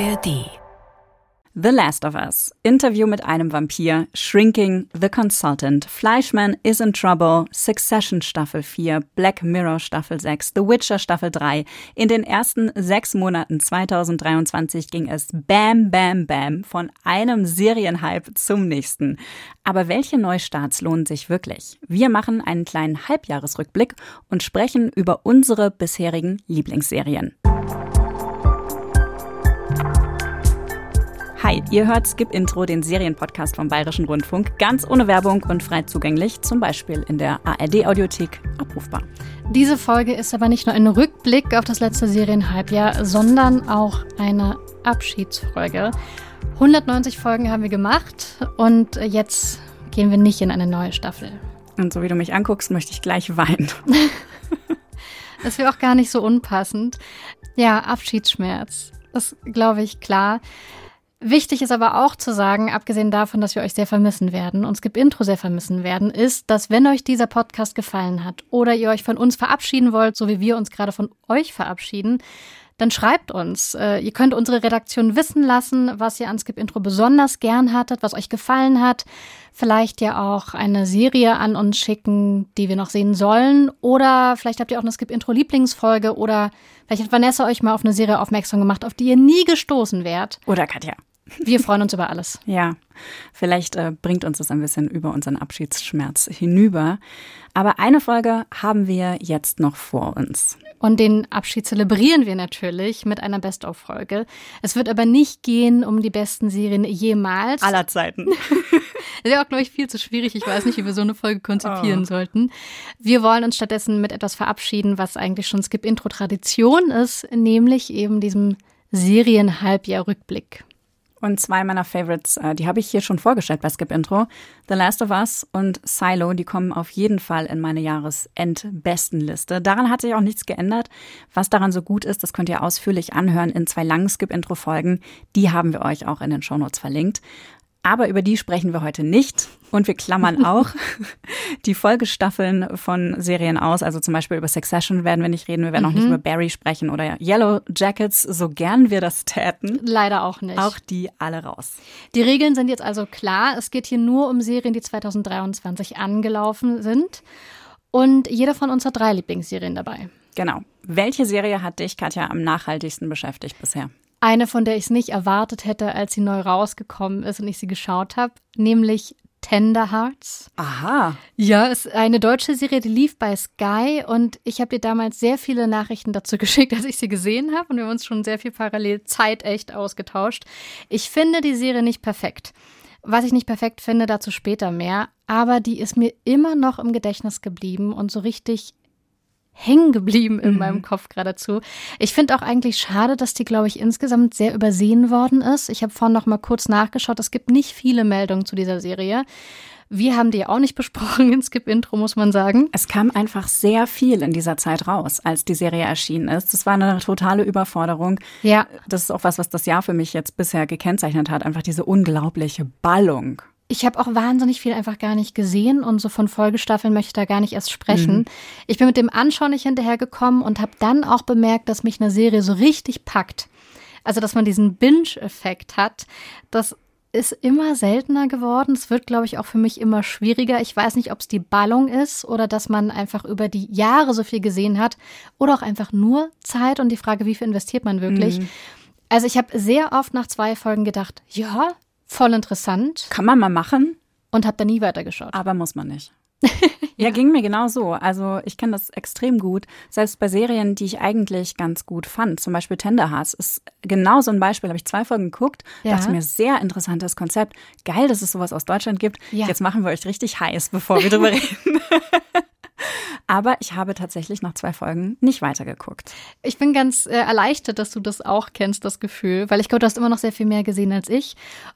ARD. The Last of Us. Interview mit einem Vampir. Shrinking. The Consultant. Fleischman is in Trouble. Succession Staffel 4. Black Mirror Staffel 6. The Witcher Staffel 3. In den ersten sechs Monaten 2023 ging es bam, bam, bam von einem Serienhype zum nächsten. Aber welche Neustarts lohnen sich wirklich? Wir machen einen kleinen Halbjahresrückblick und sprechen über unsere bisherigen Lieblingsserien. Hi, ihr hört Skip Intro, den Serienpodcast vom Bayerischen Rundfunk, ganz ohne Werbung und frei zugänglich, zum Beispiel in der ARD-Audiothek abrufbar. Diese Folge ist aber nicht nur ein Rückblick auf das letzte Serienhalbjahr, sondern auch eine Abschiedsfolge. 190 Folgen haben wir gemacht und jetzt gehen wir nicht in eine neue Staffel. Und so wie du mich anguckst, möchte ich gleich weinen. das wäre auch gar nicht so unpassend. Ja, Abschiedsschmerz. Das glaube ich klar. Wichtig ist aber auch zu sagen, abgesehen davon, dass wir euch sehr vermissen werden, und Skip Intro sehr vermissen werden, ist, dass wenn euch dieser Podcast gefallen hat oder ihr euch von uns verabschieden wollt, so wie wir uns gerade von euch verabschieden, dann schreibt uns. Äh, ihr könnt unsere Redaktion wissen lassen, was ihr an Skip Intro besonders gern hattet, was euch gefallen hat. Vielleicht ja auch eine Serie an uns schicken, die wir noch sehen sollen. Oder vielleicht habt ihr auch eine Skip Intro Lieblingsfolge oder vielleicht hat Vanessa euch mal auf eine Serie aufmerksam gemacht, auf die ihr nie gestoßen wärt. Oder Katja. Wir freuen uns über alles. Ja, vielleicht äh, bringt uns das ein bisschen über unseren Abschiedsschmerz hinüber. Aber eine Folge haben wir jetzt noch vor uns. Und den Abschied zelebrieren wir natürlich mit einer Best-of-Folge. Es wird aber nicht gehen um die besten Serien jemals. Aller Zeiten. Das ja auch, glaube ich, viel zu schwierig. Ich weiß nicht, wie wir so eine Folge konzipieren oh. sollten. Wir wollen uns stattdessen mit etwas verabschieden, was eigentlich schon Skip-Intro-Tradition ist, nämlich eben diesem Serien-Halbjahr-Rückblick. Und zwei meiner Favorites, äh, die habe ich hier schon vorgestellt bei Skip Intro. The Last of Us und Silo, die kommen auf jeden Fall in meine Jahresendbestenliste. Daran hat sich auch nichts geändert. Was daran so gut ist, das könnt ihr ausführlich anhören in zwei langen Skip Intro Folgen. Die haben wir euch auch in den Shownotes verlinkt. Aber über die sprechen wir heute nicht. Und wir klammern auch die Folgestaffeln von Serien aus. Also zum Beispiel über Succession werden wir nicht reden. Wir werden mhm. auch nicht mhm. über Barry sprechen oder Yellow Jackets, so gern wir das täten. Leider auch nicht. Auch die alle raus. Die Regeln sind jetzt also klar. Es geht hier nur um Serien, die 2023 angelaufen sind. Und jeder von uns hat drei Lieblingsserien dabei. Genau. Welche Serie hat dich, Katja, am nachhaltigsten beschäftigt bisher? Eine, von der ich es nicht erwartet hätte, als sie neu rausgekommen ist und ich sie geschaut habe, nämlich Tender Hearts. Aha. Ja, ist eine deutsche Serie, die lief bei Sky und ich habe dir damals sehr viele Nachrichten dazu geschickt, als ich sie gesehen habe und wir haben uns schon sehr viel parallel Zeit echt ausgetauscht. Ich finde die Serie nicht perfekt. Was ich nicht perfekt finde, dazu später mehr, aber die ist mir immer noch im Gedächtnis geblieben und so richtig hängen geblieben in mhm. meinem Kopf geradezu. Ich finde auch eigentlich schade, dass die, glaube ich, insgesamt sehr übersehen worden ist. Ich habe vorhin noch mal kurz nachgeschaut. Es gibt nicht viele Meldungen zu dieser Serie. Wir haben die auch nicht besprochen in Skip Intro, muss man sagen. Es kam einfach sehr viel in dieser Zeit raus, als die Serie erschienen ist. Das war eine totale Überforderung. Ja. Das ist auch was, was das Jahr für mich jetzt bisher gekennzeichnet hat. Einfach diese unglaubliche Ballung ich habe auch wahnsinnig viel einfach gar nicht gesehen und so von Folgestaffeln möchte ich da gar nicht erst sprechen. Mhm. Ich bin mit dem Anschauen nicht hinterhergekommen und habe dann auch bemerkt, dass mich eine Serie so richtig packt. Also, dass man diesen Binge-Effekt hat. Das ist immer seltener geworden. Es wird, glaube ich, auch für mich immer schwieriger. Ich weiß nicht, ob es die Ballung ist oder dass man einfach über die Jahre so viel gesehen hat oder auch einfach nur Zeit und die Frage, wie viel investiert man wirklich. Mhm. Also ich habe sehr oft nach zwei Folgen gedacht, ja, voll interessant. Kann man mal machen. Und habe da nie weitergeschaut. Aber muss man nicht. ja. ja, ging mir genau so. Also ich kenne das extrem gut. Selbst bei Serien, die ich eigentlich ganz gut fand, zum Beispiel Tender Hearts, ist genau so ein Beispiel. Habe ich zwei Folgen geguckt, ja. dachte mir, sehr interessantes Konzept. Geil, dass es sowas aus Deutschland gibt. Ja. Jetzt machen wir euch richtig heiß, bevor wir drüber reden. Aber ich habe tatsächlich nach zwei Folgen nicht weitergeguckt. Ich bin ganz äh, erleichtert, dass du das auch kennst, das Gefühl, weil ich glaube, du hast immer noch sehr viel mehr gesehen als ich.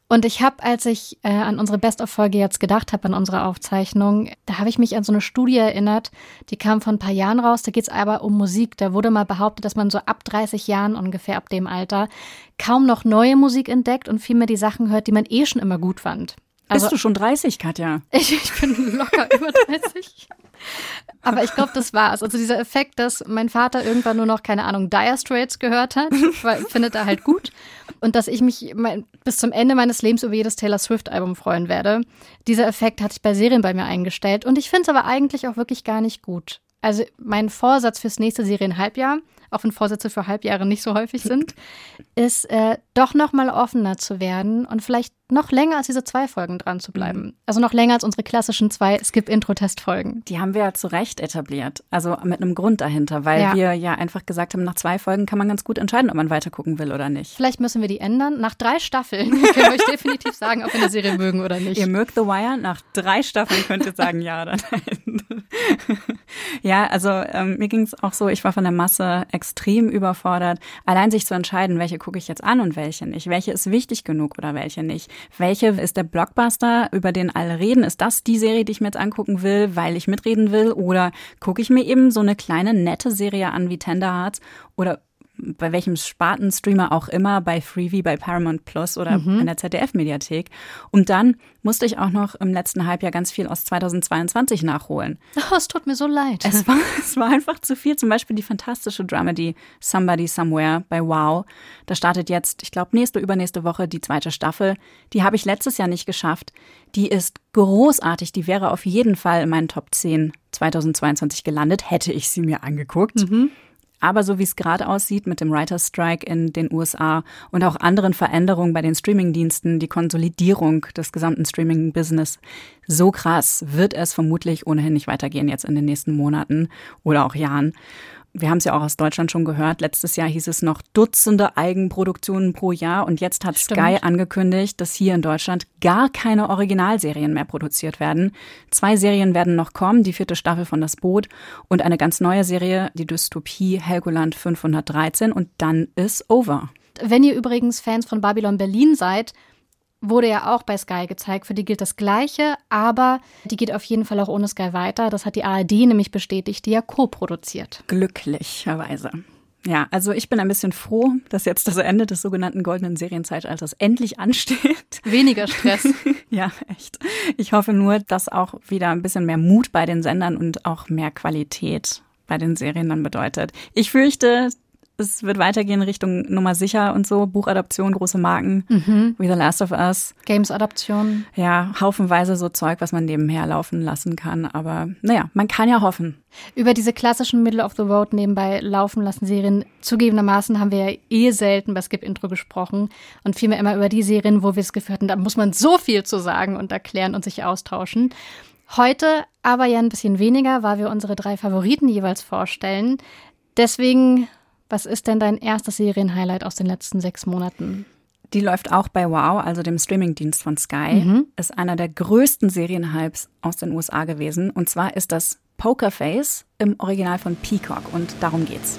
Und ich habe, als ich äh, an unsere Best-of-Folge jetzt gedacht habe, an unsere Aufzeichnung, da habe ich mich an so eine Studie erinnert, die kam vor ein paar Jahren raus. Da geht es aber um Musik. Da wurde mal behauptet, dass man so ab 30 Jahren ungefähr ab dem Alter kaum noch neue Musik entdeckt und vielmehr die Sachen hört, die man eh schon immer gut fand. Also, Bist du schon 30, Katja? Ich, ich bin locker über 30. Aber ich glaube, das war's. Also dieser Effekt, dass mein Vater irgendwann nur noch, keine Ahnung, Dire Straits gehört hat, weil, findet er halt gut. und dass ich mich bis zum Ende meines Lebens über jedes Taylor Swift-Album freuen werde. Dieser Effekt hat sich bei Serien bei mir eingestellt und ich finde es aber eigentlich auch wirklich gar nicht gut. Also mein Vorsatz fürs nächste Serienhalbjahr auch wenn Vorsätze für Halbjahre nicht so häufig sind, ist äh, doch noch mal offener zu werden und vielleicht noch länger als diese zwei Folgen dran zu bleiben. Mhm. Also noch länger als unsere klassischen zwei Skip-Intro-Test-Folgen. Die haben wir ja zu Recht etabliert. Also mit einem Grund dahinter, weil ja. wir ja einfach gesagt haben, nach zwei Folgen kann man ganz gut entscheiden, ob man weitergucken will oder nicht. Vielleicht müssen wir die ändern. Nach drei Staffeln können wir euch definitiv sagen, ob wir eine Serie mögen oder nicht. Ihr mögt The Wire? Nach drei Staffeln könnt ihr sagen ja oder nein. ja, also ähm, mir ging es auch so, ich war von der Masse extrem überfordert, allein sich zu entscheiden, welche gucke ich jetzt an und welche nicht. Welche ist wichtig genug oder welche nicht. Welche ist der Blockbuster, über den alle reden? Ist das die Serie, die ich mir jetzt angucken will, weil ich mitreden will? Oder gucke ich mir eben so eine kleine, nette Serie an wie Tender Hearts? Oder bei welchem Spartenstreamer auch immer, bei Freevee, bei Paramount Plus oder mhm. in der ZDF-Mediathek. Und dann musste ich auch noch im letzten Halbjahr ganz viel aus 2022 nachholen. Oh, es tut mir so leid. Es war, es war einfach zu viel. Zum Beispiel die fantastische Dramedy Somebody Somewhere bei Wow. Da startet jetzt, ich glaube, nächste, übernächste Woche die zweite Staffel. Die habe ich letztes Jahr nicht geschafft. Die ist großartig. Die wäre auf jeden Fall in meinen Top 10 2022 gelandet, hätte ich sie mir angeguckt. Mhm. Aber so wie es gerade aussieht mit dem Writers Strike in den USA und auch anderen Veränderungen bei den Streamingdiensten, die Konsolidierung des gesamten Streaming-Business, so krass wird es vermutlich ohnehin nicht weitergehen jetzt in den nächsten Monaten oder auch Jahren wir haben es ja auch aus Deutschland schon gehört, letztes Jahr hieß es noch Dutzende Eigenproduktionen pro Jahr und jetzt hat Stimmt. Sky angekündigt, dass hier in Deutschland gar keine Originalserien mehr produziert werden. Zwei Serien werden noch kommen, die vierte Staffel von Das Boot und eine ganz neue Serie, die Dystopie Helgoland 513 und dann ist over. Wenn ihr übrigens Fans von Babylon Berlin seid, wurde ja auch bei Sky gezeigt. Für die gilt das Gleiche, aber die geht auf jeden Fall auch ohne Sky weiter. Das hat die ARD nämlich bestätigt, die ja co-produziert. Glücklicherweise. Ja, also ich bin ein bisschen froh, dass jetzt das Ende des sogenannten goldenen Serienzeitalters endlich ansteht. Weniger Stress. ja, echt. Ich hoffe nur, dass auch wieder ein bisschen mehr Mut bei den Sendern und auch mehr Qualität bei den Serien dann bedeutet. Ich fürchte, es wird weitergehen Richtung Nummer sicher und so, Buchadaption, große Marken, mhm. wie The Last of Us. Games-Adaption. Ja, haufenweise so Zeug, was man nebenher laufen lassen kann. Aber naja, man kann ja hoffen. Über diese klassischen Middle of the Road nebenbei laufen lassen Serien, zugegebenermaßen haben wir ja eh selten bei Skip Intro gesprochen und vielmehr immer über die Serien, wo wir es geführt haben, da muss man so viel zu sagen und erklären und sich austauschen. Heute aber ja ein bisschen weniger, weil wir unsere drei Favoriten jeweils vorstellen. Deswegen was ist denn dein erstes Serienhighlight aus den letzten sechs Monaten? Die läuft auch bei Wow, also dem Streamingdienst von Sky. Mhm. Ist einer der größten Serienhypes aus den USA gewesen. Und zwar ist das Poker Face im Original von Peacock. Und darum geht's.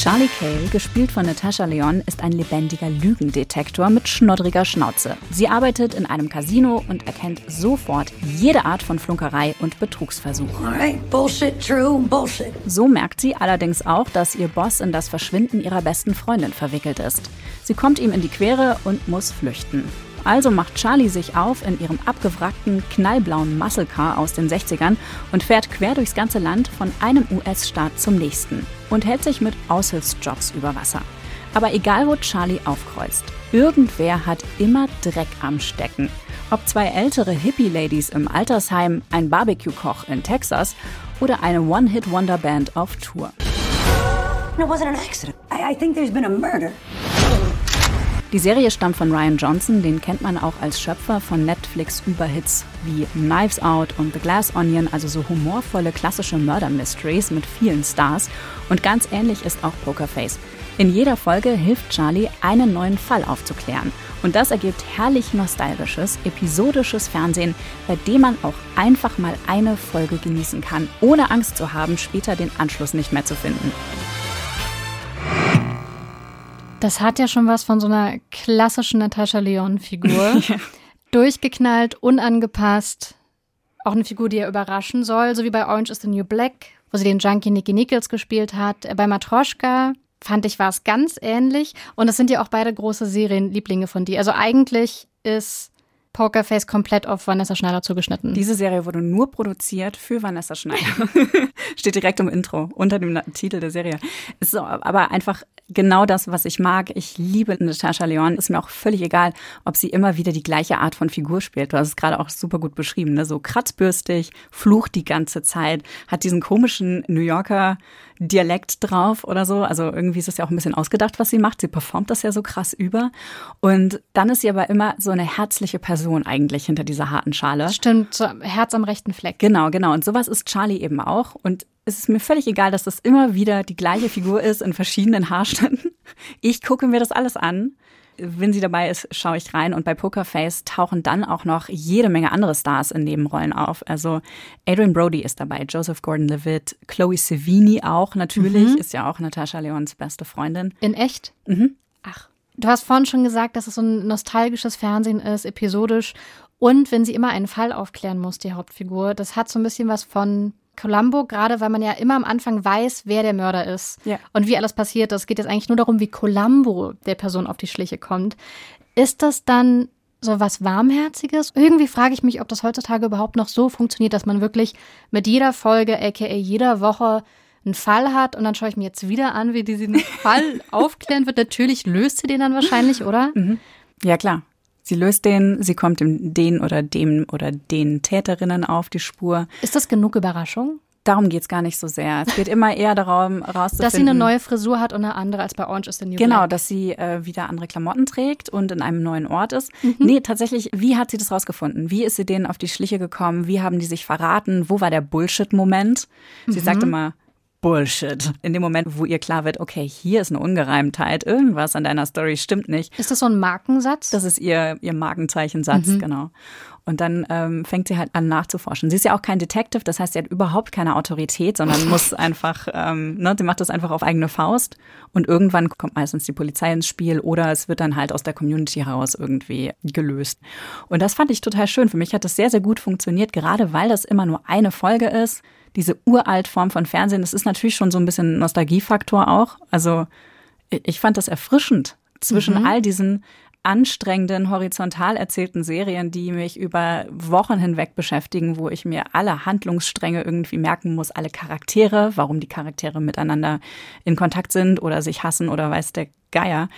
Charlie Cale, gespielt von Natasha Leon, ist ein lebendiger Lügendetektor mit schnoddriger Schnauze. Sie arbeitet in einem Casino und erkennt sofort jede Art von Flunkerei und Betrugsversuch. bullshit, true, bullshit. So merkt sie allerdings auch, dass ihr Boss in das Verschwinden ihrer besten Freundin verwickelt ist. Sie kommt ihm in die Quere und muss flüchten. Also macht Charlie sich auf in ihrem abgewrackten, knallblauen Muscle Car aus den 60ern und fährt quer durchs ganze Land von einem US-Staat zum nächsten und hält sich mit Aushilfsjobs über Wasser. Aber egal, wo Charlie aufkreuzt, irgendwer hat immer Dreck am Stecken. Ob zwei ältere Hippie-Ladies im Altersheim, ein Barbecue-Koch in Texas oder eine One-Hit-Wonder-Band auf Tour. It wasn't an accident. I, I think there's been a murder. Die Serie stammt von Ryan Johnson, den kennt man auch als Schöpfer von Netflix-Überhits wie Knives Out und The Glass Onion, also so humorvolle klassische Murder-Mysteries mit vielen Stars. Und ganz ähnlich ist auch Pokerface. In jeder Folge hilft Charlie, einen neuen Fall aufzuklären. Und das ergibt herrlich nostalgisches, episodisches Fernsehen, bei dem man auch einfach mal eine Folge genießen kann, ohne Angst zu haben, später den Anschluss nicht mehr zu finden. Das hat ja schon was von so einer klassischen Natascha Leon-Figur. Durchgeknallt, unangepasst. Auch eine Figur, die er überraschen soll, so wie bei Orange is the New Black, wo sie den Junkie Nicky Nichols gespielt hat. Bei Matroschka fand ich, war es ganz ähnlich. Und es sind ja auch beide große Serienlieblinge von dir. Also eigentlich ist Pokerface komplett auf Vanessa Schneider zugeschnitten. Diese Serie wurde nur produziert für Vanessa Schneider. Steht direkt im Intro, unter dem Titel der Serie. Ist so, aber einfach genau das, was ich mag. Ich liebe Natascha Leon. Ist mir auch völlig egal, ob sie immer wieder die gleiche Art von Figur spielt. Du hast es gerade auch super gut beschrieben. Ne? So kratzbürstig, flucht die ganze Zeit, hat diesen komischen New Yorker Dialekt drauf oder so. Also irgendwie ist es ja auch ein bisschen ausgedacht, was sie macht. Sie performt das ja so krass über. Und dann ist sie aber immer so eine herzliche Person eigentlich hinter dieser harten Schale. Stimmt, so Herz am rechten Fleck. Genau, genau. Und sowas ist Charlie eben auch. Und es ist mir völlig egal, dass das immer wieder die gleiche Figur ist in verschiedenen Haarständen. Ich gucke mir das alles an wenn sie dabei ist, schaue ich rein. Und bei Pokerface tauchen dann auch noch jede Menge andere Stars in Nebenrollen auf. Also Adrian Brody ist dabei, Joseph Gordon-Levitt, Chloe Sevigny auch natürlich, mhm. ist ja auch Natascha Leons beste Freundin. In echt? Mhm. Ach. Du hast vorhin schon gesagt, dass es so ein nostalgisches Fernsehen ist, episodisch. Und wenn sie immer einen Fall aufklären muss, die Hauptfigur, das hat so ein bisschen was von Columbo, gerade weil man ja immer am Anfang weiß, wer der Mörder ist ja. und wie alles passiert. Es geht jetzt eigentlich nur darum, wie Columbo der Person auf die Schliche kommt. Ist das dann so was Warmherziges? Irgendwie frage ich mich, ob das heutzutage überhaupt noch so funktioniert, dass man wirklich mit jeder Folge, aka jeder Woche, einen Fall hat und dann schaue ich mir jetzt wieder an, wie diesen Fall aufklären wird. Natürlich löst sie den dann wahrscheinlich, oder? Mhm. Ja, klar. Sie löst den, sie kommt dem, den oder dem oder den Täterinnen auf die Spur. Ist das genug Überraschung? Darum geht es gar nicht so sehr. Es geht immer eher darum, rauszufinden. Dass sie eine neue Frisur hat und eine andere als bei Orange is the New Genau, Black. dass sie äh, wieder andere Klamotten trägt und in einem neuen Ort ist. Mhm. Nee, tatsächlich, wie hat sie das rausgefunden? Wie ist sie denen auf die Schliche gekommen? Wie haben die sich verraten? Wo war der Bullshit-Moment? Sie mhm. sagt immer, Bullshit. In dem Moment, wo ihr klar wird, okay, hier ist eine Ungereimtheit, irgendwas an deiner Story stimmt nicht. Ist das so ein Markensatz? Das ist ihr, ihr Markenzeichensatz, mhm. genau. Und dann ähm, fängt sie halt an nachzuforschen. Sie ist ja auch kein Detective, das heißt, sie hat überhaupt keine Autorität, sondern muss einfach, ähm, ne, sie macht das einfach auf eigene Faust. Und irgendwann kommt meistens die Polizei ins Spiel oder es wird dann halt aus der Community heraus irgendwie gelöst. Und das fand ich total schön. Für mich hat das sehr, sehr gut funktioniert, gerade weil das immer nur eine Folge ist diese uralt Form von Fernsehen, das ist natürlich schon so ein bisschen Nostalgiefaktor auch. Also ich fand das erfrischend zwischen mhm. all diesen anstrengenden, horizontal erzählten Serien, die mich über Wochen hinweg beschäftigen, wo ich mir alle Handlungsstränge irgendwie merken muss, alle Charaktere, warum die Charaktere miteinander in Kontakt sind oder sich hassen oder weiß der Geier,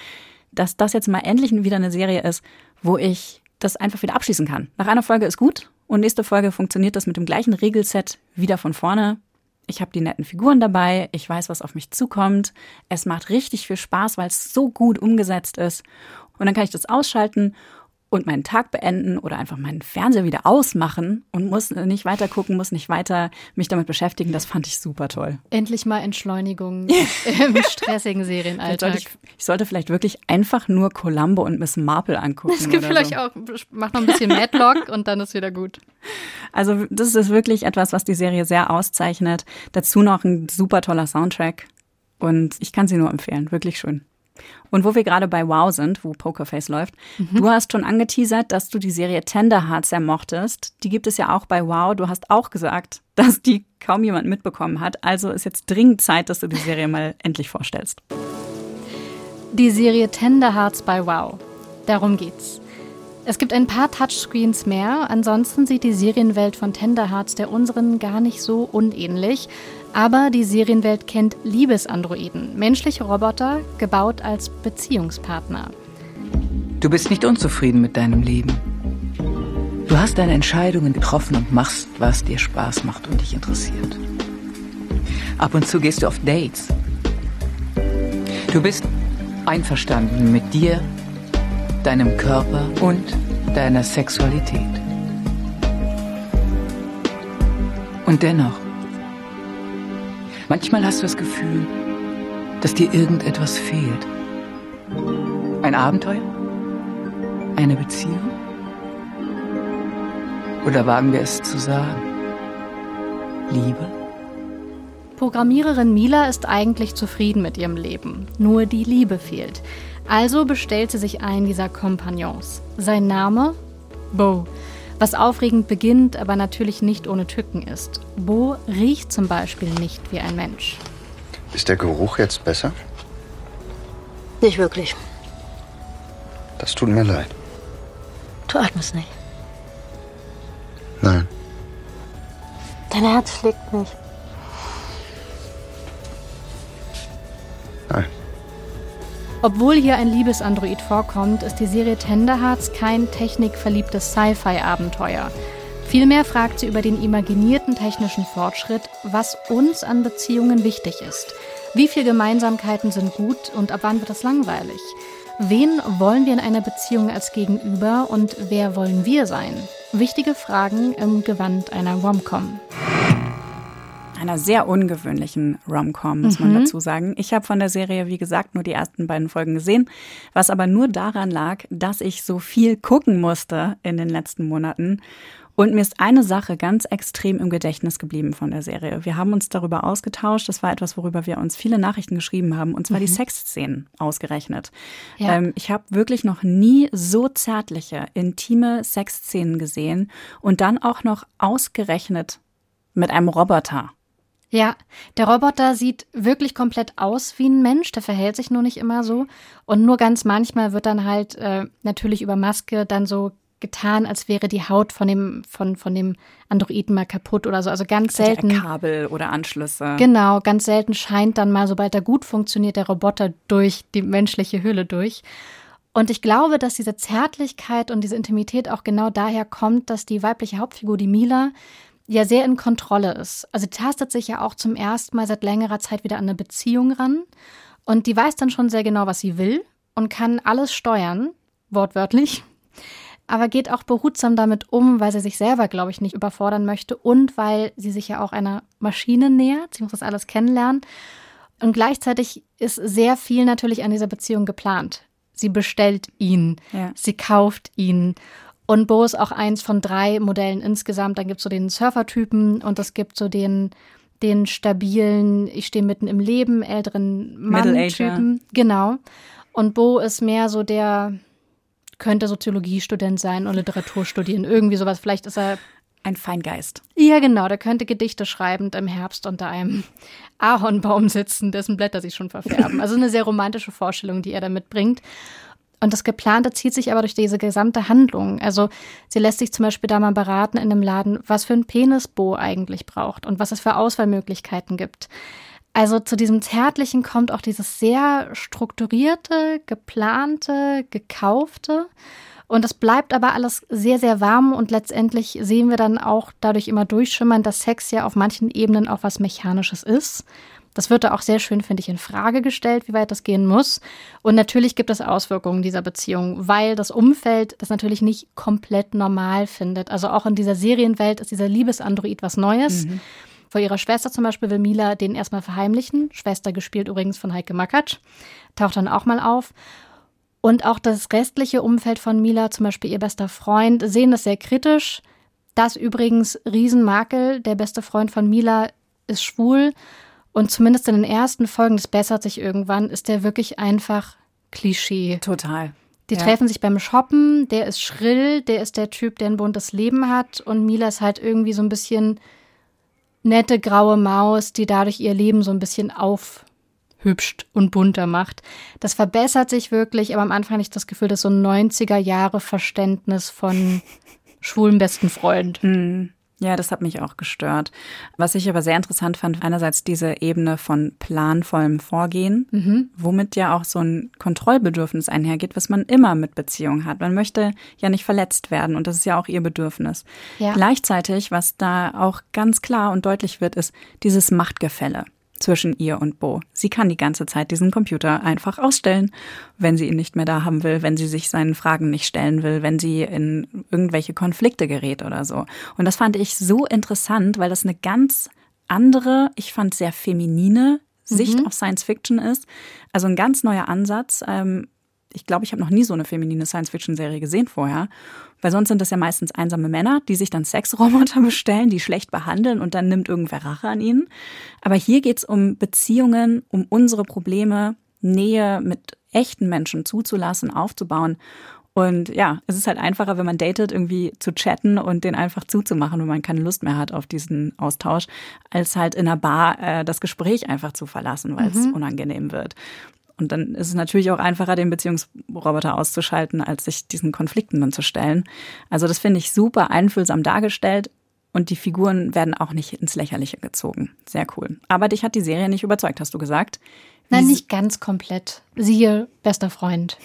dass das jetzt mal endlich wieder eine Serie ist, wo ich das einfach wieder abschließen kann. Nach einer Folge ist gut und nächste Folge funktioniert das mit dem gleichen Regelset wieder von vorne. Ich habe die netten Figuren dabei, ich weiß, was auf mich zukommt. Es macht richtig viel Spaß, weil es so gut umgesetzt ist. Und dann kann ich das ausschalten und meinen Tag beenden oder einfach meinen Fernseher wieder ausmachen und muss nicht weiter gucken, muss nicht weiter mich damit beschäftigen. Das fand ich super toll. Endlich mal Entschleunigung im stressigen Serienalltag. Ich, ich, sollte vielleicht wirklich einfach nur Columbo und Miss Marple angucken. Es gibt vielleicht so. auch, mach noch ein bisschen Madlock und dann ist wieder gut. Also das ist wirklich etwas, was die Serie sehr auszeichnet. Dazu noch ein super toller Soundtrack und ich kann sie nur empfehlen. Wirklich schön. Und wo wir gerade bei Wow sind, wo Pokerface läuft, mhm. du hast schon angeteasert, dass du die Serie Tender Heart sehr mochtest. Die gibt es ja auch bei Wow. Du hast auch gesagt, dass die kaum jemand mitbekommen hat. Also ist jetzt dringend Zeit, dass du die Serie mal endlich vorstellst. Die Serie Tender Hearts bei Wow. Darum geht's. Es gibt ein paar Touchscreens mehr, ansonsten sieht die Serienwelt von Tender Hearts der unseren gar nicht so unähnlich. Aber die Serienwelt kennt Liebesandroiden, menschliche Roboter, gebaut als Beziehungspartner. Du bist nicht unzufrieden mit deinem Leben. Du hast deine Entscheidungen getroffen und machst, was dir Spaß macht und dich interessiert. Ab und zu gehst du auf Dates. Du bist einverstanden mit dir, deinem Körper und deiner Sexualität. Und dennoch Manchmal hast du das Gefühl, dass dir irgendetwas fehlt. Ein Abenteuer? Eine Beziehung? Oder wagen wir es zu sagen? Liebe? Programmiererin Mila ist eigentlich zufrieden mit ihrem Leben. Nur die Liebe fehlt. Also bestellt sie sich einen dieser Kompagnons. Sein Name? Bo was aufregend beginnt, aber natürlich nicht ohne Tücken ist. Bo riecht zum Beispiel nicht wie ein Mensch. Ist der Geruch jetzt besser? Nicht wirklich. Das tut mir leid. Du atmest nicht. Nein. Dein Herz schlägt nicht. Obwohl hier ein Liebesandroid vorkommt, ist die Serie Tenderhearts kein technikverliebtes Sci-Fi-Abenteuer. Vielmehr fragt sie über den imaginierten technischen Fortschritt, was uns an Beziehungen wichtig ist. Wie viele Gemeinsamkeiten sind gut und ab wann wird es langweilig? Wen wollen wir in einer Beziehung als Gegenüber und wer wollen wir sein? Wichtige Fragen im Gewand einer Rom-Com einer sehr ungewöhnlichen Rom-Com, muss man Mhm. dazu sagen. Ich habe von der Serie, wie gesagt, nur die ersten beiden Folgen gesehen, was aber nur daran lag, dass ich so viel gucken musste in den letzten Monaten. Und mir ist eine Sache ganz extrem im Gedächtnis geblieben von der Serie. Wir haben uns darüber ausgetauscht. Das war etwas, worüber wir uns viele Nachrichten geschrieben haben, und zwar die Sexszenen ausgerechnet. Ja. Ähm, ich habe wirklich noch nie so zärtliche, intime Sexszenen gesehen und dann auch noch ausgerechnet mit einem Roboter. Ja, der Roboter sieht wirklich komplett aus wie ein Mensch, der verhält sich nur nicht immer so. Und nur ganz manchmal wird dann halt äh, natürlich über Maske dann so getan, als wäre die Haut von dem, von, von dem Androiden mal kaputt oder so. Also ganz er selten. Kabel oder Anschlüsse. Genau, ganz selten scheint dann mal, sobald er gut funktioniert, der Roboter durch die menschliche Hülle durch. Und ich glaube, dass diese Zärtlichkeit und diese Intimität auch genau daher kommt, dass die weibliche Hauptfigur, die Mila, ja sehr in Kontrolle ist. Also die tastet sich ja auch zum ersten Mal seit längerer Zeit wieder an eine Beziehung ran. Und die weiß dann schon sehr genau, was sie will und kann alles steuern, wortwörtlich. Aber geht auch behutsam damit um, weil sie sich selber, glaube ich, nicht überfordern möchte und weil sie sich ja auch einer Maschine nähert. Sie muss das alles kennenlernen. Und gleichzeitig ist sehr viel natürlich an dieser Beziehung geplant. Sie bestellt ihn, Ja. sie kauft ihn. Und Bo ist auch eins von drei Modellen insgesamt. Dann gibt es so den Surfer-Typen und es gibt so den, den stabilen, ich stehe mitten im Leben, älteren. Mann-Typen. Genau. Und Bo ist mehr so der, könnte Soziologiestudent sein und Literatur studieren. Irgendwie sowas. Vielleicht ist er Ein Feingeist. ja, genau, der könnte Gedichte schreibend im Herbst unter einem Ahornbaum sitzen, dessen Blätter sich schon verfärben. Also eine sehr romantische Vorstellung, die er da mitbringt. Und das Geplante zieht sich aber durch diese gesamte Handlung. Also sie lässt sich zum Beispiel da mal beraten in einem Laden, was für ein Penis Bo eigentlich braucht und was es für Auswahlmöglichkeiten gibt. Also zu diesem Zärtlichen kommt auch dieses sehr strukturierte, geplante, gekaufte. Und es bleibt aber alles sehr, sehr warm und letztendlich sehen wir dann auch dadurch immer durchschimmern, dass Sex ja auf manchen Ebenen auch was Mechanisches ist. Das wird da auch sehr schön, finde ich, in Frage gestellt, wie weit das gehen muss. Und natürlich gibt es Auswirkungen dieser Beziehung, weil das Umfeld das natürlich nicht komplett normal findet. Also auch in dieser Serienwelt ist dieser Liebesandroid was Neues. Vor ihrer Schwester zum Beispiel will Mila den erstmal verheimlichen. Schwester gespielt übrigens von Heike Makatsch. Taucht dann auch mal auf. Und auch das restliche Umfeld von Mila, zum Beispiel ihr bester Freund, sehen das sehr kritisch. Das übrigens Riesenmakel. Der beste Freund von Mila ist schwul. Und zumindest in den ersten Folgen, das bessert sich irgendwann, ist der wirklich einfach Klischee. Total. Die Ja. treffen sich beim Shoppen, der ist schrill, der ist der Typ, der ein buntes Leben hat und Mila ist halt irgendwie so ein bisschen nette graue Maus, die dadurch ihr Leben so ein bisschen aufhübscht und bunter macht. Das verbessert sich wirklich, aber am Anfang hatte ich das Gefühl, dass so ein 90er Jahre Verständnis von schwulen besten Freund. Ja, das hat mich auch gestört. Was ich aber sehr interessant fand, einerseits diese Ebene von planvollem Vorgehen, womit ja auch so ein Kontrollbedürfnis einhergeht, was man immer mit Beziehungen hat. Man möchte ja nicht verletzt werden und das ist ja auch ihr Bedürfnis. Ja. Gleichzeitig, was da auch ganz klar und deutlich wird, ist dieses Machtgefälle zwischen ihr und Bo. Sie kann die ganze Zeit diesen Computer einfach ausstellen, wenn sie ihn nicht mehr da haben will, wenn sie sich seinen Fragen nicht stellen will, wenn sie in irgendwelche Konflikte gerät oder so. Und das fand ich so interessant, weil das eine ganz andere, ich fand sehr feminine Sicht auf Science Fiction ist. Also ein ganz neuer Ansatz. Ähm, ich glaube, ich habe noch nie so eine feminine Science-Fiction-Serie gesehen vorher. Weil sonst sind das ja meistens einsame Männer, die sich dann Sexroboter bestellen, die schlecht behandeln und dann nimmt irgendwer Rache an ihnen. Aber hier geht's um Beziehungen, um unsere Probleme, Nähe mit echten Menschen zuzulassen, aufzubauen. Und ja, es ist halt einfacher, wenn man datet, irgendwie zu chatten und den einfach zuzumachen, wenn man keine Lust mehr hat auf diesen Austausch, als halt in einer Bar äh, das Gespräch einfach zu verlassen, weil es unangenehm wird. Und dann ist es natürlich auch einfacher, den Beziehungsroboter auszuschalten, als sich diesen Konflikten dann zu stellen. Also das finde ich super einfühlsam dargestellt. und die Figuren werden auch nicht ins Lächerliche gezogen. Sehr cool. Aber dich hat die Serie nicht überzeugt, hast du gesagt. Nein, nicht ganz komplett. Siehe, bester Freund.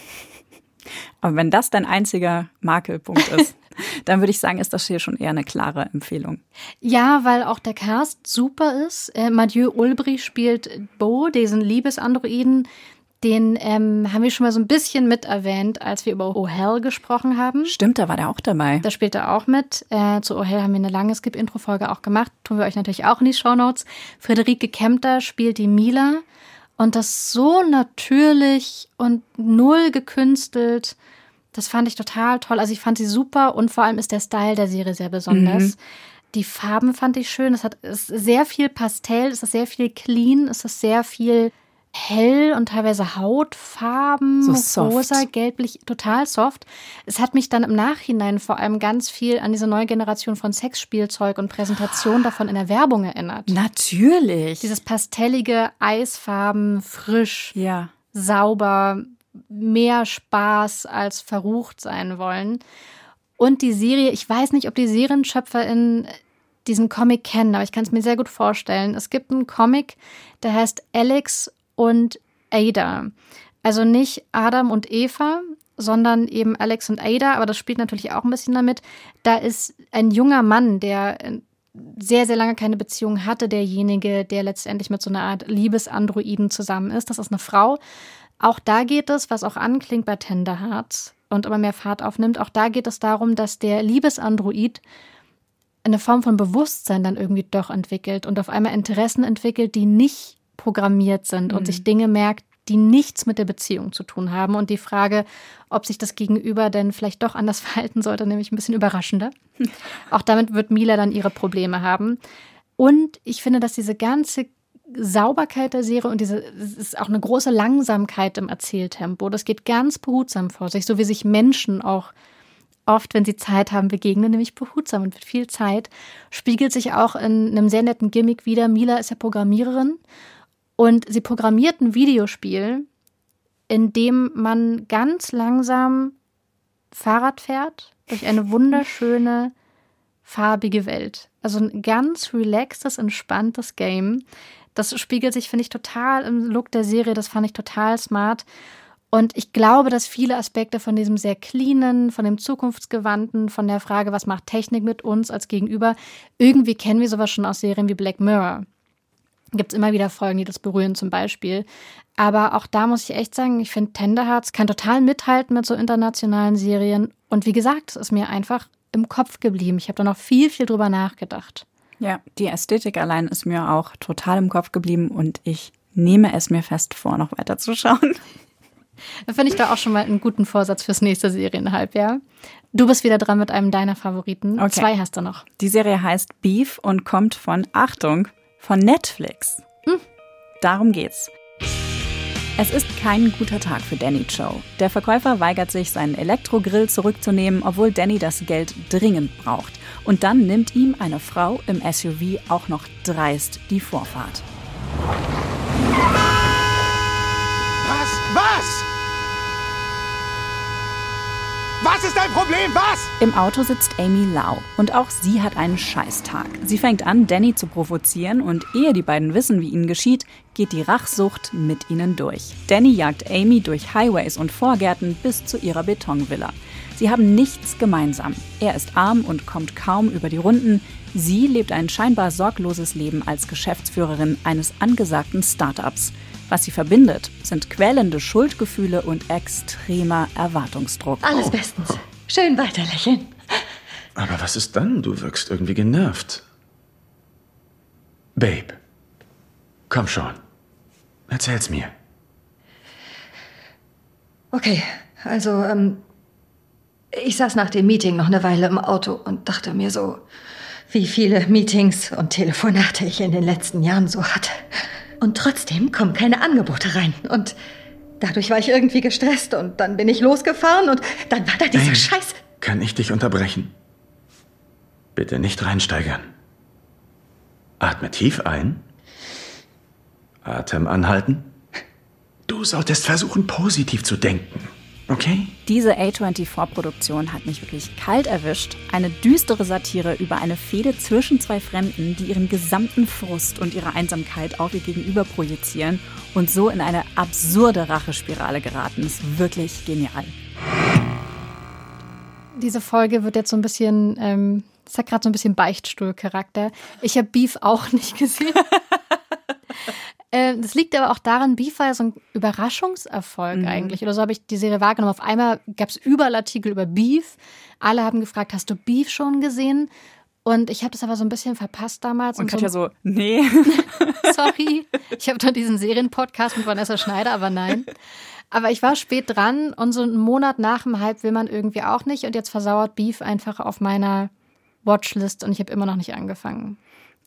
Aber wenn das dein einziger Makelpunkt ist, dann würde ich sagen, ist das hier schon eher eine klare Empfehlung. Ja, weil auch der Cast super ist. Äh, Mathieu Ulbrich spielt Bo, diesen Liebesandroiden. Den ähm, haben wir schon mal so ein bisschen mit erwähnt, als wir über Oh Hell gesprochen haben. Stimmt, da war der auch dabei. Da spielt er auch mit. Äh, zu Oh Hell haben wir eine lange Skip-Intro-Folge auch gemacht. Tun wir euch natürlich auch in die Shownotes. Friederike Kempter spielt die Mila. Und das so natürlich und null gekünstelt. Das fand ich total toll. Also ich fand sie super und vor allem ist der Style der Serie sehr besonders. Mhm. Die Farben fand ich schön. Es hat ist sehr viel Pastell, es ist sehr viel clean, es ist sehr viel hell und teilweise Hautfarben, so rosa, gelblich, total soft. Es hat mich dann im Nachhinein vor allem ganz viel an diese neue Generation von Sexspielzeug und Präsentation davon in der Werbung erinnert. Natürlich. Dieses pastellige Eisfarben, frisch, ja. sauber, mehr Spaß als verrucht sein wollen. Und die Serie, ich weiß nicht, ob die SerienschöpferInnen diesen Comic kennen, aber ich kann es mir sehr gut vorstellen. Es gibt einen Comic, der heißt Alex und Ada. Also nicht Adam und Eva, sondern eben Alex und Ada, aber das spielt natürlich auch ein bisschen damit. Da ist ein junger Mann, der sehr, sehr lange keine Beziehung hatte, derjenige, der letztendlich mit so einer Art Liebesandroiden zusammen ist. Das ist eine Frau. Auch da geht es, was auch anklingt bei Tender Hearts und immer mehr Fahrt aufnimmt, auch da geht es darum, dass der Liebesandroid eine Form von Bewusstsein dann irgendwie doch entwickelt und auf einmal Interessen entwickelt, die nicht programmiert sind mhm. und sich Dinge merkt, die nichts mit der Beziehung zu tun haben. Und die Frage, ob sich das Gegenüber denn vielleicht doch anders verhalten sollte, nämlich ein bisschen überraschender. Auch damit wird Mila dann ihre Probleme haben. Und ich finde, dass diese ganze Sauberkeit der Serie und diese es ist auch eine große Langsamkeit im Erzähltempo. Das geht ganz behutsam vor sich, so wie sich Menschen auch oft, wenn sie Zeit haben, begegnen, nämlich behutsam und mit viel Zeit. Spiegelt sich auch in einem sehr netten Gimmick wieder. Mila ist ja Programmiererin und sie programmiert ein Videospiel, in dem man ganz langsam Fahrrad fährt durch eine wunderschöne, farbige Welt. Also ein ganz relaxtes, entspanntes Game. Das spiegelt sich, finde ich, total im Look der Serie. Das fand ich total smart. Und ich glaube, dass viele Aspekte von diesem sehr cleanen, von dem zukunftsgewandten, von der Frage, was macht Technik mit uns als Gegenüber, irgendwie kennen wir sowas schon aus Serien wie Black Mirror gibt es immer wieder Folgen, die das berühren zum Beispiel. Aber auch da muss ich echt sagen, ich finde Tenderhearts kann total mithalten mit so internationalen Serien. Und wie gesagt, es ist mir einfach im Kopf geblieben. Ich habe da noch viel, viel drüber nachgedacht. Ja, die Ästhetik allein ist mir auch total im Kopf geblieben und ich nehme es mir fest vor, noch weiter zu schauen. Da finde ich da auch schon mal einen guten Vorsatz fürs nächste Serienhalbjahr. Du bist wieder dran mit einem deiner Favoriten. Okay. Zwei hast du noch. Die Serie heißt Beef und kommt von, Achtung, von Netflix. Hm. Darum geht's. Es ist kein guter Tag für Danny Cho. Der Verkäufer weigert sich, seinen Elektrogrill zurückzunehmen, obwohl Danny das Geld dringend braucht. Und dann nimmt ihm eine Frau im SUV auch noch dreist die Vorfahrt. Was ist dein Problem? Was? Im Auto sitzt Amy Lau und auch sie hat einen Scheißtag. Sie fängt an, Danny zu provozieren und ehe die beiden wissen, wie ihnen geschieht, geht die Rachsucht mit ihnen durch. Danny jagt Amy durch Highways und Vorgärten bis zu ihrer Betonvilla. Sie haben nichts gemeinsam. Er ist arm und kommt kaum über die Runden. Sie lebt ein scheinbar sorgloses Leben als Geschäftsführerin eines angesagten Startups. Was sie verbindet, sind quälende Schuldgefühle und extremer Erwartungsdruck. Alles bestens. Schön weiterlächeln. Aber was ist dann? Du wirkst irgendwie genervt. Babe, komm schon. Erzähl's mir. Okay, also, ähm, ich saß nach dem Meeting noch eine Weile im Auto und dachte mir so, wie viele Meetings und Telefonate ich in den letzten Jahren so hatte. Und trotzdem kommen keine Angebote rein. Und dadurch war ich irgendwie gestresst und dann bin ich losgefahren und dann war da dieser Amy, Scheiß. Kann ich dich unterbrechen? Bitte nicht reinsteigern. Atme tief ein. Atem anhalten. Du solltest versuchen, positiv zu denken. Okay? Diese A24-Produktion hat mich wirklich kalt erwischt. Eine düstere Satire über eine Fehde zwischen zwei Fremden, die ihren gesamten Frust und ihre Einsamkeit auf ihr Gegenüber projizieren und so in eine absurde Rachespirale geraten. Ist wirklich genial. Diese Folge wird jetzt so ein bisschen, ähm, es hat gerade so ein bisschen Beichtstuhl-Charakter. Ich habe Beef auch nicht gesehen. Äh, das liegt aber auch daran, Beef war ja so ein Überraschungserfolg mhm. eigentlich. Oder so habe ich die Serie wahrgenommen. Auf einmal gab es überall Artikel über Beef. Alle haben gefragt, hast du Beef schon gesehen? Und ich habe das aber so ein bisschen verpasst damals. Und, und Katja so, so nee. Sorry. Ich habe dann diesen Serienpodcast mit Vanessa Schneider, aber nein. Aber ich war spät dran und so einen Monat nach dem Hype will man irgendwie auch nicht. Und jetzt versauert Beef einfach auf meiner Watchlist und ich habe immer noch nicht angefangen.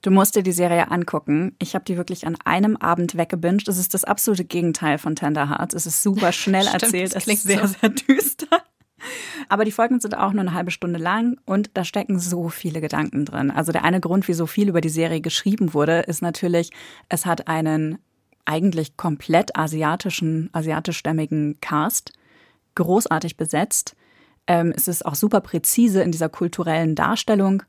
Du musst dir die Serie angucken. Ich habe die wirklich an einem Abend weggebinged. Es ist das absolute Gegenteil von Tender Hearts. Es ist super schnell Stimmt, erzählt. Es ist sehr, so. sehr düster. Aber die Folgen sind auch nur eine halbe Stunde lang und da stecken so viele Gedanken drin. Also der eine Grund, wie so viel über die Serie geschrieben wurde, ist natürlich, es hat einen eigentlich komplett asiatischen, asiatischstämmigen Cast, großartig besetzt. Ähm, es ist auch super präzise in dieser kulturellen Darstellung.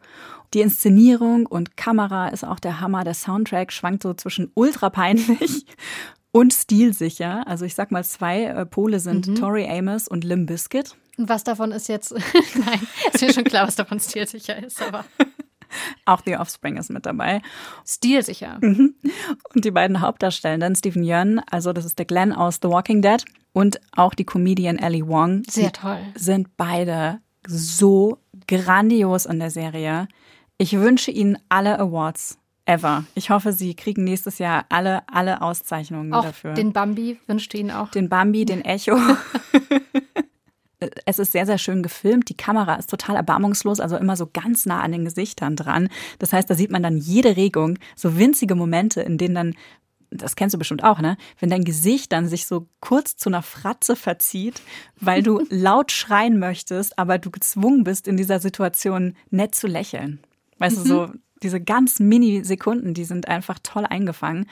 Die Inszenierung und Kamera ist auch der Hammer. Der Soundtrack schwankt so zwischen ultra peinlich und stilsicher. Also ich sag mal, zwei äh, Pole sind mhm. Tori Amos und Lim Biscuit. Und was davon ist jetzt, nein, ist mir schon klar, was davon stilsicher ist, aber. Auch The Offspring ist mit dabei. Stilsicher. Mhm. Und die beiden Hauptdarstellenden, Stephen Yeun, also das ist der Glenn aus The Walking Dead, und auch die Comedian Ellie Wong. Sehr toll. Sind beide so grandios in der Serie. Ich wünsche Ihnen alle Awards ever. Ich hoffe, Sie kriegen nächstes Jahr alle, alle Auszeichnungen auch dafür. Den Bambi wünscht Ihnen auch. Den Bambi, den Echo. es ist sehr, sehr schön gefilmt. Die Kamera ist total erbarmungslos, also immer so ganz nah an den Gesichtern dran. Das heißt, da sieht man dann jede Regung, so winzige Momente, in denen dann das kennst du bestimmt auch, ne? Wenn dein Gesicht dann sich so kurz zu einer Fratze verzieht, weil du laut schreien möchtest, aber du gezwungen bist, in dieser Situation nett zu lächeln. Weißt mhm. du, so diese ganz Mini-Sekunden, die sind einfach toll eingefangen.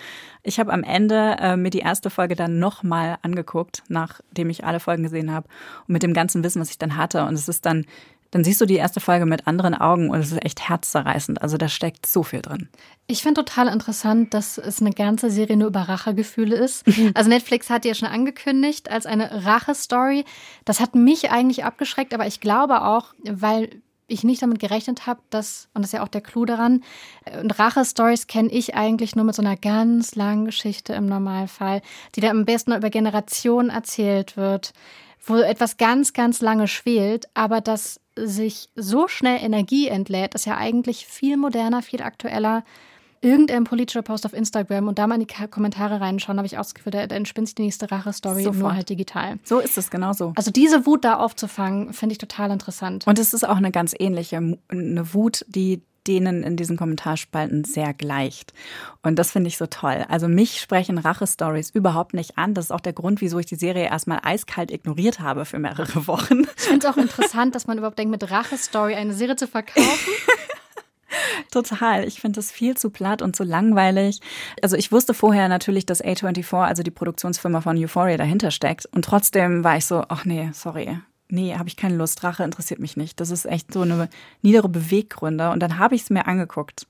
Ich habe am Ende äh, mir die erste Folge dann nochmal angeguckt, nachdem ich alle Folgen gesehen habe und mit dem ganzen Wissen, was ich dann hatte. Und es ist dann dann siehst du die erste Folge mit anderen Augen und es ist echt herzzerreißend. Also da steckt so viel drin. Ich finde total interessant, dass es eine ganze Serie nur über Rachegefühle ist. Mhm. Also Netflix hat ja schon angekündigt als eine Rache-Story. Das hat mich eigentlich abgeschreckt, aber ich glaube auch, weil ich nicht damit gerechnet habe, dass, und das ist ja auch der Clou daran, äh, und Rache-Stories kenne ich eigentlich nur mit so einer ganz langen Geschichte im Normalfall, die dann am besten über Generationen erzählt wird, wo etwas ganz, ganz lange schwelt, aber das sich so schnell Energie entlädt, ist ja eigentlich viel moderner, viel aktueller. Irgendein politischer Post auf Instagram und da mal in die Kommentare reinschauen, habe ich auch das Gefühl, da, entspinnt sich die nächste Rache-Story, nur halt digital. So ist es, genau so. Also diese Wut da aufzufangen, finde ich total interessant. Und es ist auch eine ganz ähnliche, eine Wut, die denen in diesen Kommentarspalten sehr gleicht. Und das finde ich so toll. Also mich sprechen Rache-Stories überhaupt nicht an. Das ist auch der Grund, wieso ich die Serie erstmal eiskalt ignoriert habe für mehrere Wochen. Ich finde es auch interessant, dass man überhaupt denkt, mit Rache-Story eine Serie zu verkaufen. Total. Ich finde das viel zu platt und zu langweilig. Also ich wusste vorher natürlich, dass A24, also die Produktionsfirma von Euphoria, dahinter steckt. Und trotzdem war ich so, ach nee, sorry nee, habe ich keine Lust, Rache interessiert mich nicht. Das ist echt so eine niedere Beweggründe. Und dann habe ich es mir angeguckt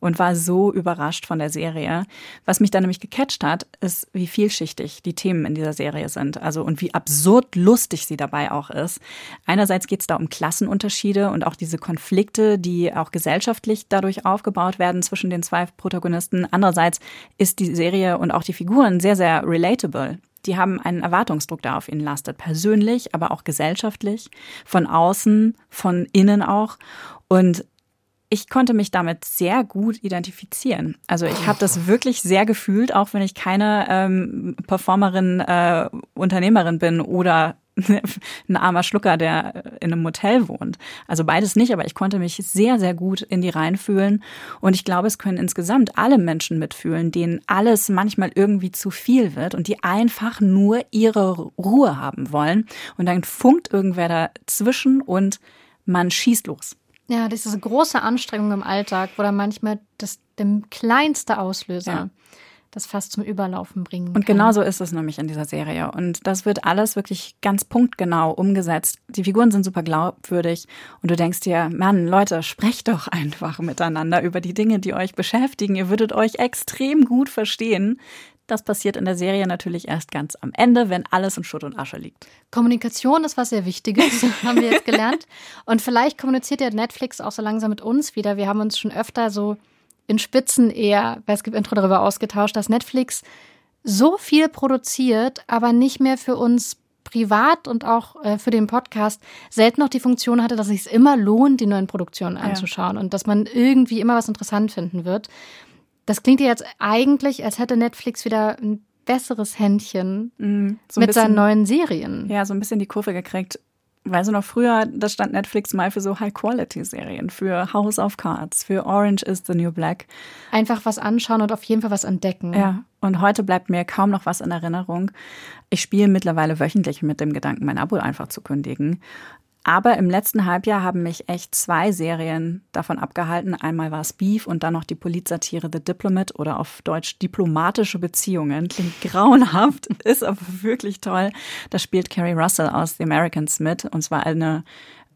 und war so überrascht von der Serie. Was mich dann nämlich gecatcht hat, ist, wie vielschichtig die Themen in dieser Serie sind. Also und wie absurd lustig sie dabei auch ist. Einerseits geht es da um Klassenunterschiede und auch diese Konflikte, die auch gesellschaftlich dadurch aufgebaut werden zwischen den zwei Protagonisten. Andererseits ist die Serie und auch die Figuren sehr, sehr relatable die haben einen Erwartungsdruck, der auf ihnen lastet, persönlich, aber auch gesellschaftlich, von außen, von innen auch. Und ich konnte mich damit sehr gut identifizieren. Also ich habe das wirklich sehr gefühlt, auch wenn ich keine ähm, Performerin, äh, Unternehmerin bin oder ein armer Schlucker, der in einem Motel wohnt. Also beides nicht, aber ich konnte mich sehr, sehr gut in die Reihen fühlen. Und ich glaube, es können insgesamt alle Menschen mitfühlen, denen alles manchmal irgendwie zu viel wird und die einfach nur ihre Ruhe haben wollen. Und dann funkt irgendwer dazwischen und man schießt los. Ja, das ist eine große Anstrengung im Alltag, wo dann manchmal das der kleinste Auslöser ja das fast zum Überlaufen bringen. Und genau so ist es nämlich in dieser Serie. Und das wird alles wirklich ganz punktgenau umgesetzt. Die Figuren sind super glaubwürdig. Und du denkst dir, Mann, Leute, sprecht doch einfach miteinander über die Dinge, die euch beschäftigen. Ihr würdet euch extrem gut verstehen. Das passiert in der Serie natürlich erst ganz am Ende, wenn alles in Schutt und Asche liegt. Kommunikation ist was sehr Wichtiges, haben wir jetzt gelernt. Und vielleicht kommuniziert ja Netflix auch so langsam mit uns wieder. Wir haben uns schon öfter so in Spitzen eher bei Skip Intro darüber ausgetauscht, dass Netflix so viel produziert, aber nicht mehr für uns privat und auch äh, für den Podcast selten noch die Funktion hatte, dass es sich immer lohnt, die neuen Produktionen anzuschauen ja. und dass man irgendwie immer was interessant finden wird. Das klingt ja jetzt eigentlich, als hätte Netflix wieder ein besseres Händchen mm, so mit bisschen, seinen neuen Serien. Ja, so ein bisschen die Kurve gekriegt. Weißt du noch, früher, da stand Netflix mal für so High-Quality-Serien, für House of Cards, für Orange is the New Black. Einfach was anschauen und auf jeden Fall was entdecken. Ja, und heute bleibt mir kaum noch was in Erinnerung. Ich spiele mittlerweile wöchentlich mit dem Gedanken, mein Abo einfach zu kündigen. Aber im letzten Halbjahr haben mich echt zwei Serien davon abgehalten. Einmal war es Beef und dann noch die Polizsatire The Diplomat oder auf Deutsch diplomatische Beziehungen. Klingt grauenhaft, ist aber wirklich toll. Da spielt Carrie Russell aus The Americans mit und zwar eine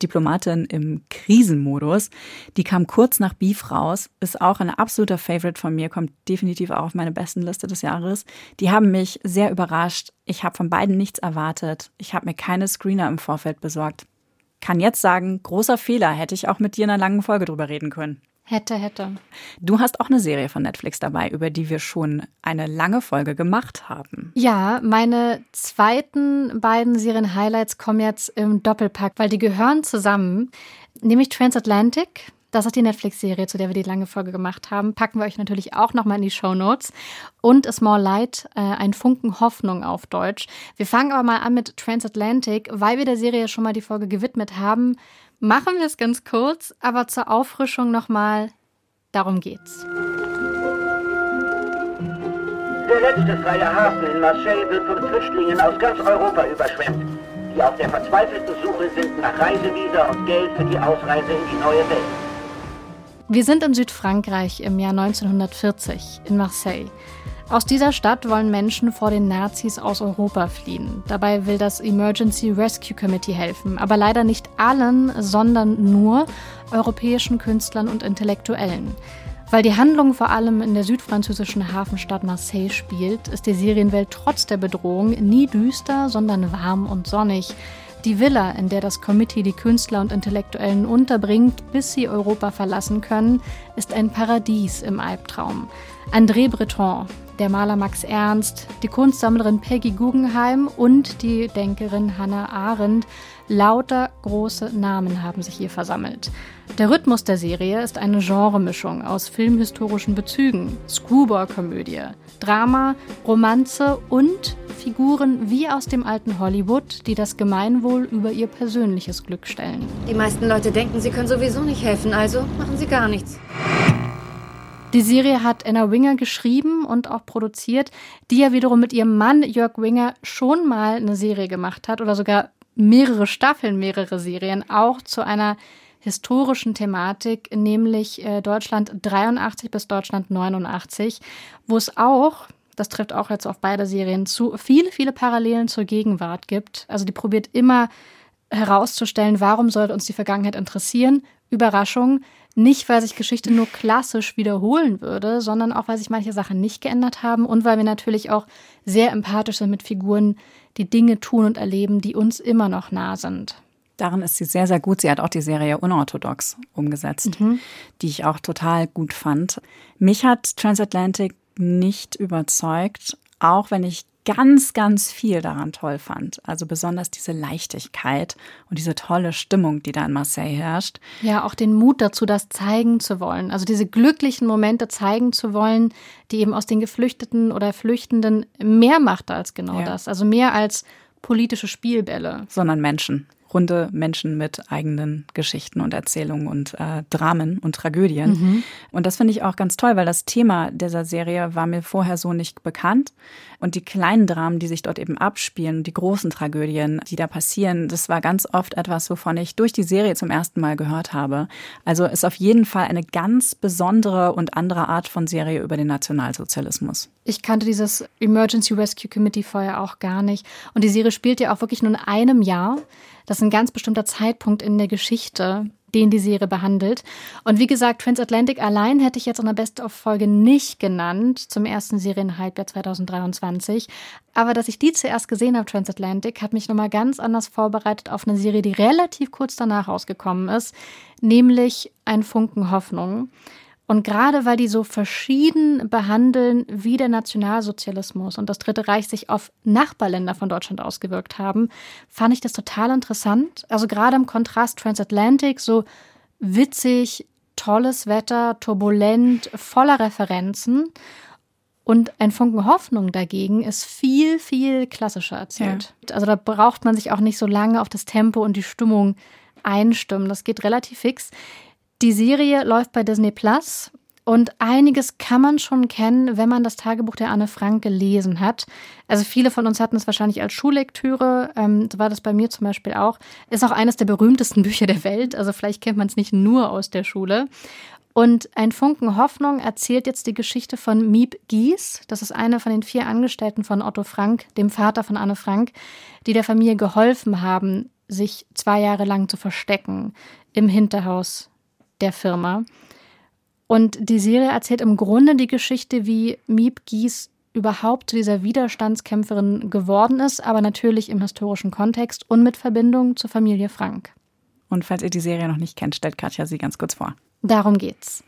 Diplomatin im Krisenmodus. Die kam kurz nach Beef raus, ist auch ein absoluter Favorite von mir, kommt definitiv auch auf meine besten Liste des Jahres. Die haben mich sehr überrascht. Ich habe von beiden nichts erwartet. Ich habe mir keine Screener im Vorfeld besorgt kann jetzt sagen, großer Fehler, hätte ich auch mit dir in einer langen Folge drüber reden können. Hätte, hätte. Du hast auch eine Serie von Netflix dabei, über die wir schon eine lange Folge gemacht haben. Ja, meine zweiten beiden Serien-Highlights kommen jetzt im Doppelpack, weil die gehören zusammen. Nämlich Transatlantic das ist die Netflix-Serie, zu der wir die lange Folge gemacht haben. Packen wir euch natürlich auch nochmal in die Show Notes. Und A Small Light, äh, ein Funken Hoffnung auf Deutsch. Wir fangen aber mal an mit Transatlantic, weil wir der Serie schon mal die Folge gewidmet haben. Machen wir es ganz kurz, aber zur Auffrischung nochmal. Darum geht's. Der letzte freie Hafen in Marseille wird von Flüchtlingen aus ganz Europa überschwemmt, die auf der verzweifelten Suche sind nach Reisevisa und Geld für die Ausreise in die neue Welt. Wir sind in Südfrankreich im Jahr 1940 in Marseille. Aus dieser Stadt wollen Menschen vor den Nazis aus Europa fliehen. Dabei will das Emergency Rescue Committee helfen, aber leider nicht allen, sondern nur europäischen Künstlern und Intellektuellen. Weil die Handlung vor allem in der südfranzösischen Hafenstadt Marseille spielt, ist die Serienwelt trotz der Bedrohung nie düster, sondern warm und sonnig. Die Villa, in der das Committee die Künstler und Intellektuellen unterbringt, bis sie Europa verlassen können, ist ein Paradies im Albtraum. André Breton, der Maler Max Ernst, die Kunstsammlerin Peggy Guggenheim und die Denkerin Hannah Arendt, lauter große Namen haben sich hier versammelt. Der Rhythmus der Serie ist eine Genremischung aus filmhistorischen Bezügen, Screwball-Komödie, Drama, Romanze und Figuren wie aus dem alten Hollywood, die das Gemeinwohl über ihr persönliches Glück stellen. Die meisten Leute denken, sie können sowieso nicht helfen, also machen sie gar nichts. Die Serie hat Anna Winger geschrieben und auch produziert, die ja wiederum mit ihrem Mann Jörg Winger schon mal eine Serie gemacht hat oder sogar mehrere Staffeln, mehrere Serien, auch zu einer historischen Thematik, nämlich äh, Deutschland 83 bis Deutschland 89, wo es auch, das trifft auch jetzt auf beide Serien zu, viele, viele Parallelen zur Gegenwart gibt. Also die probiert immer herauszustellen, warum sollte uns die Vergangenheit interessieren. Überraschung, nicht weil sich Geschichte nur klassisch wiederholen würde, sondern auch weil sich manche Sachen nicht geändert haben und weil wir natürlich auch sehr empathisch sind mit Figuren, die Dinge tun und erleben, die uns immer noch nah sind. Darin ist sie sehr, sehr gut. Sie hat auch die Serie Unorthodox umgesetzt, mhm. die ich auch total gut fand. Mich hat Transatlantic nicht überzeugt, auch wenn ich ganz, ganz viel daran toll fand. Also besonders diese Leichtigkeit und diese tolle Stimmung, die da in Marseille herrscht. Ja, auch den Mut dazu, das zeigen zu wollen. Also diese glücklichen Momente zeigen zu wollen, die eben aus den Geflüchteten oder Flüchtenden mehr macht als genau ja. das. Also mehr als politische Spielbälle. Sondern Menschen runde Menschen mit eigenen Geschichten und Erzählungen und äh, Dramen und Tragödien. Mhm. Und das finde ich auch ganz toll, weil das Thema dieser Serie war mir vorher so nicht bekannt. Und die kleinen Dramen, die sich dort eben abspielen, die großen Tragödien, die da passieren, das war ganz oft etwas, wovon ich durch die Serie zum ersten Mal gehört habe. Also ist auf jeden Fall eine ganz besondere und andere Art von Serie über den Nationalsozialismus. Ich kannte dieses Emergency Rescue Committee vorher auch gar nicht. Und die Serie spielt ja auch wirklich nur in einem Jahr. Das ist ein ganz bestimmter Zeitpunkt in der Geschichte, den die Serie behandelt. Und wie gesagt, Transatlantic allein hätte ich jetzt in der Best-of-Folge nicht genannt zum ersten Serienhalbjahr 2023. Aber dass ich die zuerst gesehen habe, Transatlantic, hat mich nochmal ganz anders vorbereitet auf eine Serie, die relativ kurz danach rausgekommen ist, nämlich Ein Funken Hoffnung. Und gerade weil die so verschieden behandeln, wie der Nationalsozialismus und das Dritte Reich sich auf Nachbarländer von Deutschland ausgewirkt haben, fand ich das total interessant. Also gerade im Kontrast Transatlantic, so witzig, tolles Wetter, turbulent, voller Referenzen. Und ein Funken Hoffnung dagegen ist viel, viel klassischer erzählt. Ja. Also da braucht man sich auch nicht so lange auf das Tempo und die Stimmung einstimmen. Das geht relativ fix. Die Serie läuft bei Disney Plus und einiges kann man schon kennen, wenn man das Tagebuch der Anne Frank gelesen hat. Also viele von uns hatten es wahrscheinlich als Schullektüre, ähm, so war das bei mir zum Beispiel auch. Ist auch eines der berühmtesten Bücher der Welt, also vielleicht kennt man es nicht nur aus der Schule. Und ein Funken Hoffnung erzählt jetzt die Geschichte von Miep Gies. Das ist eine von den vier Angestellten von Otto Frank, dem Vater von Anne Frank, die der Familie geholfen haben, sich zwei Jahre lang zu verstecken im Hinterhaus der Firma. Und die Serie erzählt im Grunde die Geschichte, wie Miep Gies überhaupt zu dieser Widerstandskämpferin geworden ist, aber natürlich im historischen Kontext und mit Verbindung zur Familie Frank. Und falls ihr die Serie noch nicht kennt, stellt Katja sie ganz kurz vor. Darum geht's.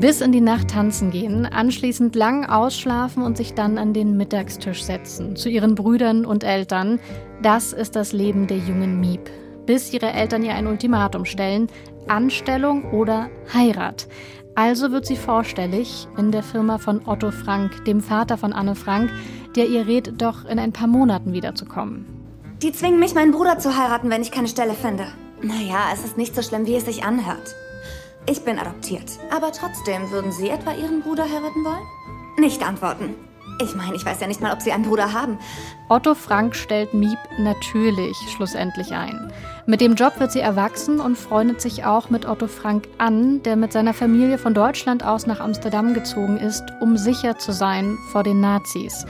Bis in die Nacht tanzen gehen, anschließend lang ausschlafen und sich dann an den Mittagstisch setzen, zu ihren Brüdern und Eltern. Das ist das Leben der jungen Miep. Bis ihre Eltern ihr ein Ultimatum stellen, Anstellung oder Heirat. Also wird sie vorstellig in der Firma von Otto Frank, dem Vater von Anne Frank, der ihr rät, doch in ein paar Monaten wiederzukommen. Die zwingen mich, meinen Bruder zu heiraten, wenn ich keine Stelle finde. Naja, es ist nicht so schlimm, wie es sich anhört. Ich bin adoptiert. Aber trotzdem, würden Sie etwa Ihren Bruder heiraten wollen? Nicht antworten. Ich meine, ich weiß ja nicht mal, ob Sie einen Bruder haben. Otto Frank stellt Miep natürlich schlussendlich ein. Mit dem Job wird sie erwachsen und freundet sich auch mit Otto Frank an, der mit seiner Familie von Deutschland aus nach Amsterdam gezogen ist, um sicher zu sein vor den Nazis.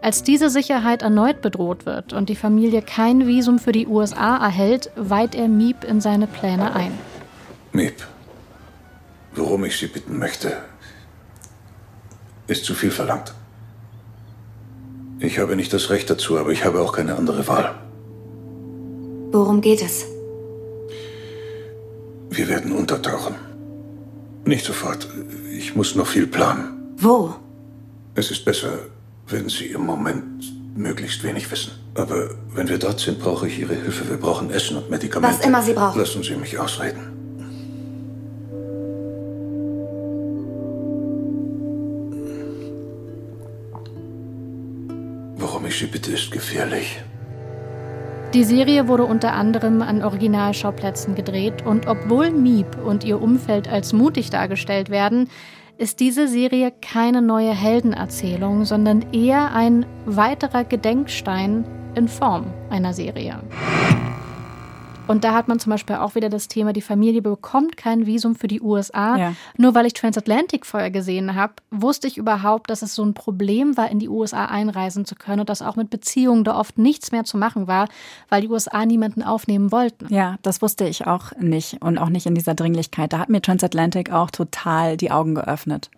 Als diese Sicherheit erneut bedroht wird und die Familie kein Visum für die USA erhält, weiht er Miep in seine Pläne ein. Miep, worum ich Sie bitten möchte, ist zu viel verlangt. Ich habe nicht das Recht dazu, aber ich habe auch keine andere Wahl. Worum geht es? Wir werden untertauchen. Nicht sofort. Ich muss noch viel planen. Wo? Es ist besser, wenn Sie im Moment möglichst wenig wissen. Aber wenn wir dort sind, brauche ich Ihre Hilfe. Wir brauchen Essen und Medikamente. Was immer Sie brauchen. Lassen Sie mich ausreden. Bitte ist gefährlich. Die Serie wurde unter anderem an Originalschauplätzen gedreht und obwohl Miep und ihr Umfeld als mutig dargestellt werden, ist diese Serie keine neue Heldenerzählung, sondern eher ein weiterer Gedenkstein in Form einer Serie. Und da hat man zum Beispiel auch wieder das Thema, die Familie bekommt kein Visum für die USA. Ja. Nur weil ich Transatlantic vorher gesehen habe, wusste ich überhaupt, dass es so ein Problem war, in die USA einreisen zu können und dass auch mit Beziehungen da oft nichts mehr zu machen war, weil die USA niemanden aufnehmen wollten. Ja, das wusste ich auch nicht und auch nicht in dieser Dringlichkeit. Da hat mir Transatlantic auch total die Augen geöffnet.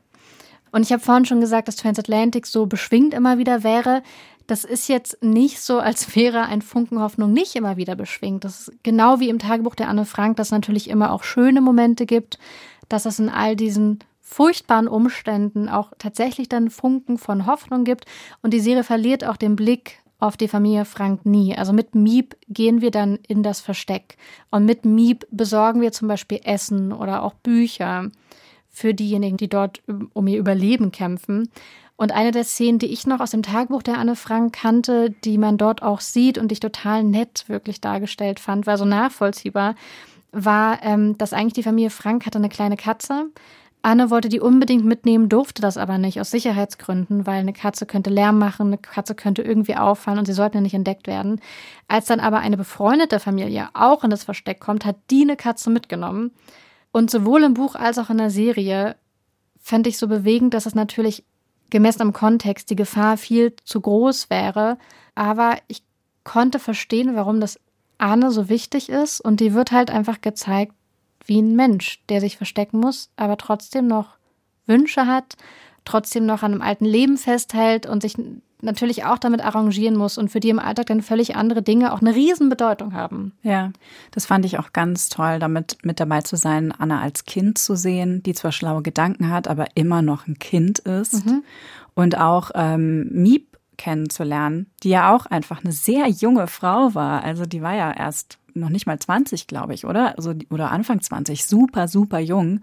Und ich habe vorhin schon gesagt, dass Transatlantic so beschwingt immer wieder wäre. Das ist jetzt nicht so, als wäre ein Funken Hoffnung nicht immer wieder beschwingt. Das ist genau wie im Tagebuch der Anne Frank, dass es natürlich immer auch schöne Momente gibt, dass es in all diesen furchtbaren Umständen auch tatsächlich dann Funken von Hoffnung gibt. Und die Serie verliert auch den Blick auf die Familie Frank nie. Also mit Miep gehen wir dann in das Versteck. Und mit Miep besorgen wir zum Beispiel Essen oder auch Bücher für diejenigen, die dort um ihr Überleben kämpfen. Und eine der Szenen, die ich noch aus dem Tagebuch der Anne Frank kannte, die man dort auch sieht und ich total nett wirklich dargestellt fand, war so nachvollziehbar, war, ähm, dass eigentlich die Familie Frank hatte eine kleine Katze. Anne wollte die unbedingt mitnehmen, durfte das aber nicht aus Sicherheitsgründen, weil eine Katze könnte Lärm machen, eine Katze könnte irgendwie auffallen und sie sollten ja nicht entdeckt werden. Als dann aber eine befreundete Familie auch in das Versteck kommt, hat die eine Katze mitgenommen. Und sowohl im Buch als auch in der Serie fände ich so bewegend, dass es natürlich gemessen am Kontext die Gefahr viel zu groß wäre. Aber ich konnte verstehen, warum das Anne so wichtig ist und die wird halt einfach gezeigt wie ein Mensch, der sich verstecken muss, aber trotzdem noch Wünsche hat, trotzdem noch an einem alten Leben festhält und sich natürlich auch damit arrangieren muss und für die im Alltag dann völlig andere Dinge auch eine Riesenbedeutung haben. Ja, das fand ich auch ganz toll, damit mit dabei zu sein, Anna als Kind zu sehen, die zwar schlaue Gedanken hat, aber immer noch ein Kind ist. Mhm. Und auch ähm, Miep kennenzulernen, die ja auch einfach eine sehr junge Frau war. Also die war ja erst noch nicht mal 20, glaube ich, oder? Also, oder Anfang 20. Super, super jung.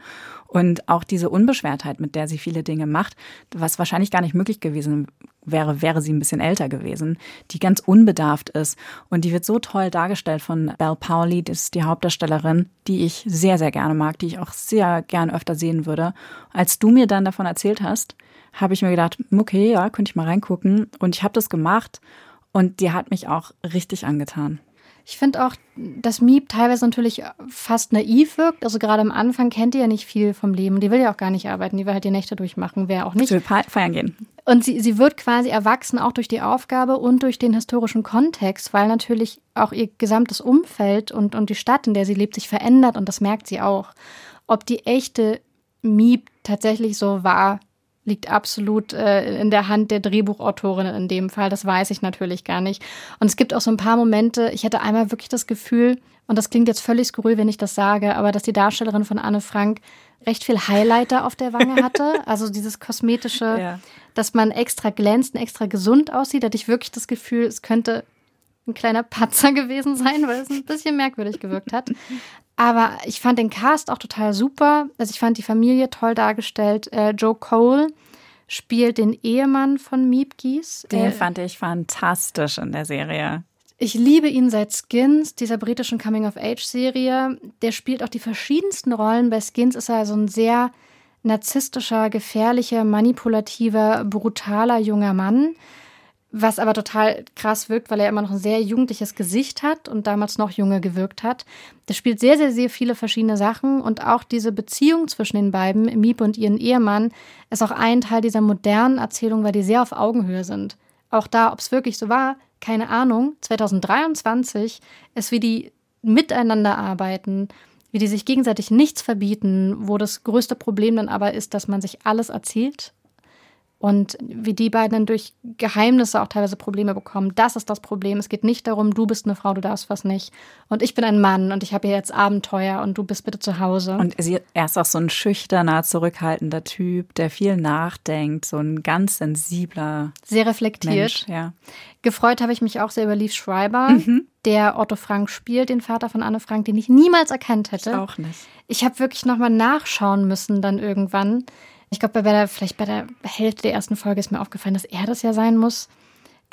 Und auch diese Unbeschwertheit, mit der sie viele Dinge macht, was wahrscheinlich gar nicht möglich gewesen wäre, wäre sie ein bisschen älter gewesen, die ganz unbedarft ist. Und die wird so toll dargestellt von Belle Pauli, das ist die Hauptdarstellerin, die ich sehr, sehr gerne mag, die ich auch sehr gern öfter sehen würde. Als du mir dann davon erzählt hast, habe ich mir gedacht, okay, ja, könnte ich mal reingucken. Und ich habe das gemacht und die hat mich auch richtig angetan. Ich finde auch, dass Miep teilweise natürlich fast naiv wirkt. Also gerade am Anfang kennt die ja nicht viel vom Leben. Die will ja auch gar nicht arbeiten. Die will halt die Nächte durchmachen. Wer auch nicht. Sie will feiern gehen. Und sie, sie wird quasi erwachsen, auch durch die Aufgabe und durch den historischen Kontext, weil natürlich auch ihr gesamtes Umfeld und, und die Stadt, in der sie lebt, sich verändert. Und das merkt sie auch. Ob die echte Miep tatsächlich so war, liegt absolut äh, in der Hand der Drehbuchautorin in dem Fall. Das weiß ich natürlich gar nicht. Und es gibt auch so ein paar Momente, ich hatte einmal wirklich das Gefühl, und das klingt jetzt völlig skurril, wenn ich das sage, aber dass die Darstellerin von Anne Frank recht viel Highlighter auf der Wange hatte. Also dieses kosmetische, ja. dass man extra glänzt und extra gesund aussieht. Da hatte ich wirklich das Gefühl, es könnte ein kleiner Patzer gewesen sein, weil es ein bisschen merkwürdig gewirkt hat. Aber ich fand den Cast auch total super. Also ich fand die Familie toll dargestellt. Äh, Joe Cole spielt den Ehemann von Miep Gies. Den äh, fand ich fantastisch in der Serie. Ich liebe ihn seit Skins, dieser britischen Coming-of-Age-Serie. Der spielt auch die verschiedensten Rollen. Bei Skins ist er so ein sehr narzisstischer, gefährlicher, manipulativer, brutaler junger Mann was aber total krass wirkt, weil er immer noch ein sehr jugendliches Gesicht hat und damals noch jünger gewirkt hat. Der spielt sehr, sehr, sehr viele verschiedene Sachen und auch diese Beziehung zwischen den beiden, Miep und ihren Ehemann, ist auch ein Teil dieser modernen Erzählung, weil die sehr auf Augenhöhe sind. Auch da, ob es wirklich so war, keine Ahnung. 2023 ist, wie die miteinander arbeiten, wie die sich gegenseitig nichts verbieten, wo das größte Problem dann aber ist, dass man sich alles erzählt und wie die beiden dann durch Geheimnisse auch teilweise Probleme bekommen. Das ist das Problem. Es geht nicht darum, du bist eine Frau, du darfst was nicht. Und ich bin ein Mann und ich habe hier jetzt Abenteuer und du bist bitte zu Hause. Und er ist auch so ein schüchterner, zurückhaltender Typ, der viel nachdenkt, so ein ganz sensibler. Sehr reflektiert. Mensch, ja. Gefreut habe ich mich auch sehr über Leaf Schreiber, mhm. der Otto Frank spielt, den Vater von Anne Frank, den ich niemals erkannt hätte. Ich auch nicht. Ich habe wirklich nochmal nachschauen müssen dann irgendwann ich glaube, bei der, vielleicht bei der Hälfte der ersten Folge ist mir aufgefallen, dass er das ja sein muss.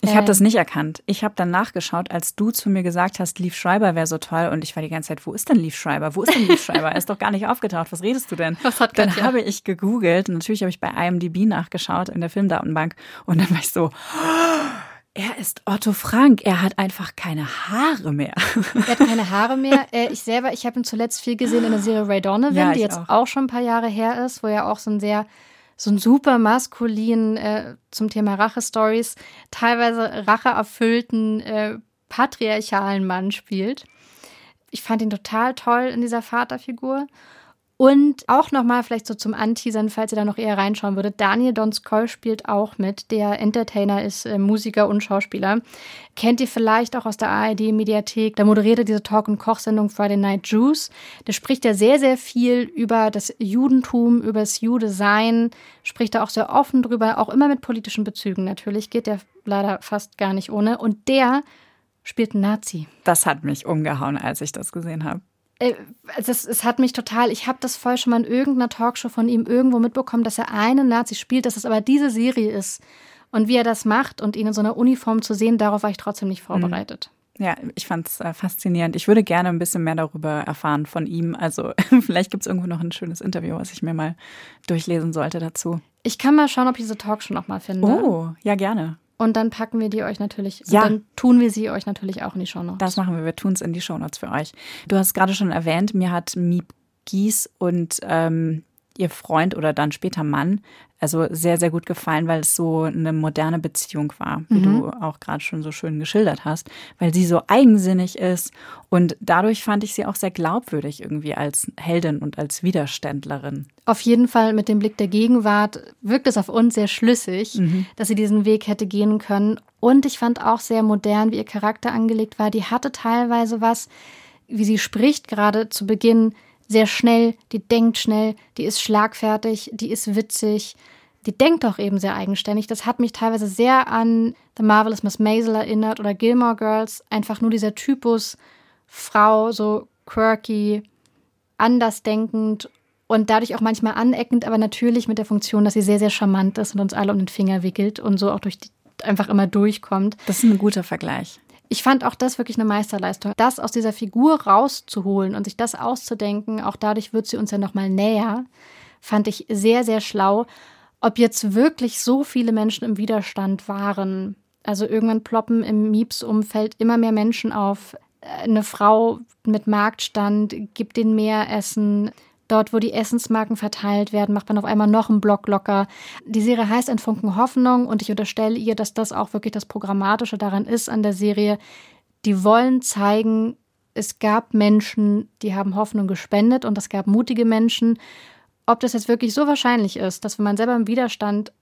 Ich habe das nicht erkannt. Ich habe dann nachgeschaut, als du zu mir gesagt hast, Leaf Schreiber wäre so toll. Und ich war die ganze Zeit, wo ist denn Leaf Schreiber? Wo ist denn Leaf Schreiber? er ist doch gar nicht aufgetaucht. Was redest du denn? Was hat dann Katja? habe ich gegoogelt. Und natürlich habe ich bei IMDb nachgeschaut in der Filmdatenbank. Und dann war ich so, er ist Otto Frank. Er hat einfach keine Haare mehr. Er hat keine Haare mehr. Äh, ich selber, ich habe ihn zuletzt viel gesehen in der Serie Ray Donovan, ja, die jetzt auch. auch. schon ein paar Jahre her ist, wo er auch so ein sehr, so ein super maskulin äh, zum Thema Rache-Stories, teilweise racheerfüllten, äh, patriarchalen Mann spielt. Ich fand ihn total toll in dieser Vaterfigur. Und auch nochmal vielleicht so zum Anteasern, falls ihr da noch eher reinschauen würdet. Daniel Donskoy spielt auch mit. Der Entertainer ist äh, Musiker und Schauspieler. Kennt ihr vielleicht auch aus der ARD-Mediathek. Da moderiert er diese Talk- und Kochsendung Friday Night Juice. Da spricht er sehr, sehr viel über das Judentum, über das Jude-Sein. Spricht er auch sehr offen drüber, auch immer mit politischen Bezügen natürlich. Geht der leider fast gar nicht ohne. Und der spielt einen Nazi. Das hat mich umgehauen, als ich das gesehen habe. Äh, es, es hat mich total, ich habe das voll schon mal in irgendeiner Talkshow von ihm irgendwo mitbekommen, dass er einen Nazi spielt, dass es aber diese Serie ist. Und wie er das macht und ihn in so einer Uniform zu sehen, darauf war ich trotzdem nicht vorbereitet. Ja, ich fand es äh, faszinierend. Ich würde gerne ein bisschen mehr darüber erfahren von ihm. Also vielleicht gibt es irgendwo noch ein schönes Interview, was ich mir mal durchlesen sollte dazu. Ich kann mal schauen, ob ich diese Talkshow noch mal finde. Oh, ja, gerne. Und dann packen wir die euch natürlich, ja. dann tun wir sie euch natürlich auch in die Shownotes. Das machen wir, wir tun es in die Shownotes für euch. Du hast gerade schon erwähnt, mir hat Miep Gies und ähm, ihr Freund oder dann später Mann also sehr, sehr gut gefallen, weil es so eine moderne Beziehung war, wie mhm. du auch gerade schon so schön geschildert hast, weil sie so eigensinnig ist und dadurch fand ich sie auch sehr glaubwürdig irgendwie als Heldin und als Widerständlerin. Auf jeden Fall mit dem Blick der Gegenwart wirkt es auf uns sehr schlüssig, mhm. dass sie diesen Weg hätte gehen können. Und ich fand auch sehr modern, wie ihr Charakter angelegt war. Die hatte teilweise was, wie sie spricht, gerade zu Beginn sehr schnell, die denkt schnell, die ist schlagfertig, die ist witzig, die denkt auch eben sehr eigenständig. Das hat mich teilweise sehr an The Marvelous Miss Maisel erinnert oder Gilmore Girls. Einfach nur dieser Typus Frau, so quirky, andersdenkend und dadurch auch manchmal aneckend, aber natürlich mit der Funktion, dass sie sehr, sehr charmant ist und uns alle um den Finger wickelt und so auch durch die, einfach immer durchkommt. Das ist ein guter Vergleich. Ich fand auch das wirklich eine Meisterleistung, das aus dieser Figur rauszuholen und sich das auszudenken. Auch dadurch wird sie uns ja noch mal näher. Fand ich sehr, sehr schlau. Ob jetzt wirklich so viele Menschen im Widerstand waren, also irgendwann ploppen im Mieps-Umfeld immer mehr Menschen auf. Eine Frau mit Marktstand gibt denen mehr Essen. Dort, wo die Essensmarken verteilt werden, macht man auf einmal noch einen Block locker. Die Serie heißt Ein Funken Hoffnung und ich unterstelle ihr, dass das auch wirklich das Programmatische daran ist an der Serie. Die wollen zeigen, es gab Menschen, die haben Hoffnung gespendet und es gab mutige Menschen. Ob das jetzt wirklich so wahrscheinlich ist, dass wenn man selber im Widerstand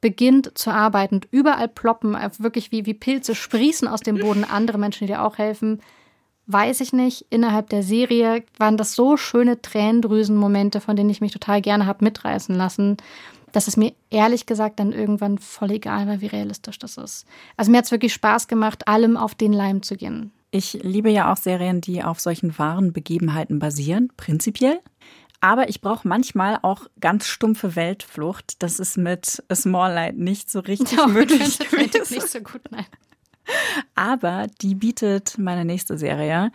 beginnt zu arbeiten und überall ploppen, wirklich wie, wie Pilze sprießen aus dem Boden andere Menschen, die dir auch helfen, weiß ich nicht. Innerhalb der Serie waren das so schöne Tränendrüsenmomente, von denen ich mich total gerne habe mitreißen lassen, dass es mir ehrlich gesagt dann irgendwann voll egal war, wie realistisch das ist. Also mir hat es wirklich Spaß gemacht, allem auf den Leim zu gehen. Ich liebe ja auch Serien, die auf solchen wahren Begebenheiten basieren, prinzipiell. Aber ich brauche manchmal auch ganz stumpfe Weltflucht. Das ist mit Small Light nicht so richtig no, möglich. Das nicht so gut, nein. Aber die bietet meine nächste Serie.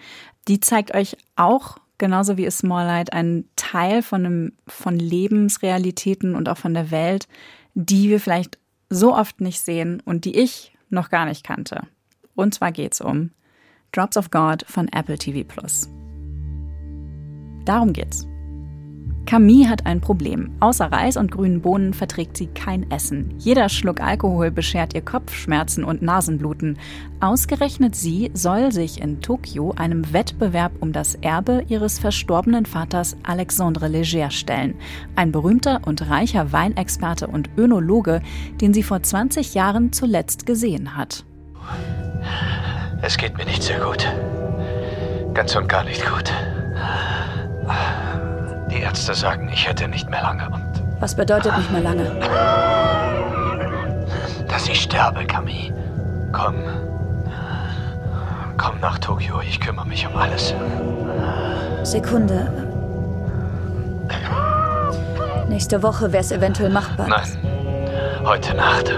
Die zeigt euch auch genauso wie A Small Light einen Teil von, einem, von Lebensrealitäten und auch von der Welt, die wir vielleicht so oft nicht sehen und die ich noch gar nicht kannte. Und zwar geht es um Drops of God von Apple TV Plus. Darum geht's. Camille hat ein Problem. Außer Reis und grünen Bohnen verträgt sie kein Essen. Jeder Schluck Alkohol beschert ihr Kopfschmerzen und Nasenbluten. Ausgerechnet sie soll sich in Tokio einem Wettbewerb um das Erbe ihres verstorbenen Vaters Alexandre Leger stellen. Ein berühmter und reicher Weinexperte und Önologe, den sie vor 20 Jahren zuletzt gesehen hat. Es geht mir nicht sehr gut. Ganz und gar nicht gut. Die Ärzte sagen, ich hätte nicht mehr lange und. Was bedeutet nicht mehr lange? Dass ich sterbe, Camille. Komm. Komm nach Tokio, ich kümmere mich um alles. Sekunde. Nächste Woche wäre es eventuell machbar. Nein. Heute Nacht.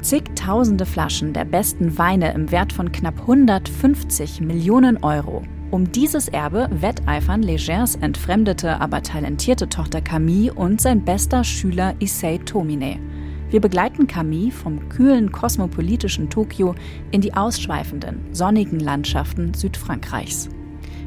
Zigtausende Flaschen der besten Weine im Wert von knapp 150 Millionen Euro. Um dieses Erbe wetteifern Legers entfremdete, aber talentierte Tochter Camille und sein bester Schüler Issei Tomine. Wir begleiten Camille vom kühlen kosmopolitischen Tokio in die ausschweifenden, sonnigen Landschaften Südfrankreichs.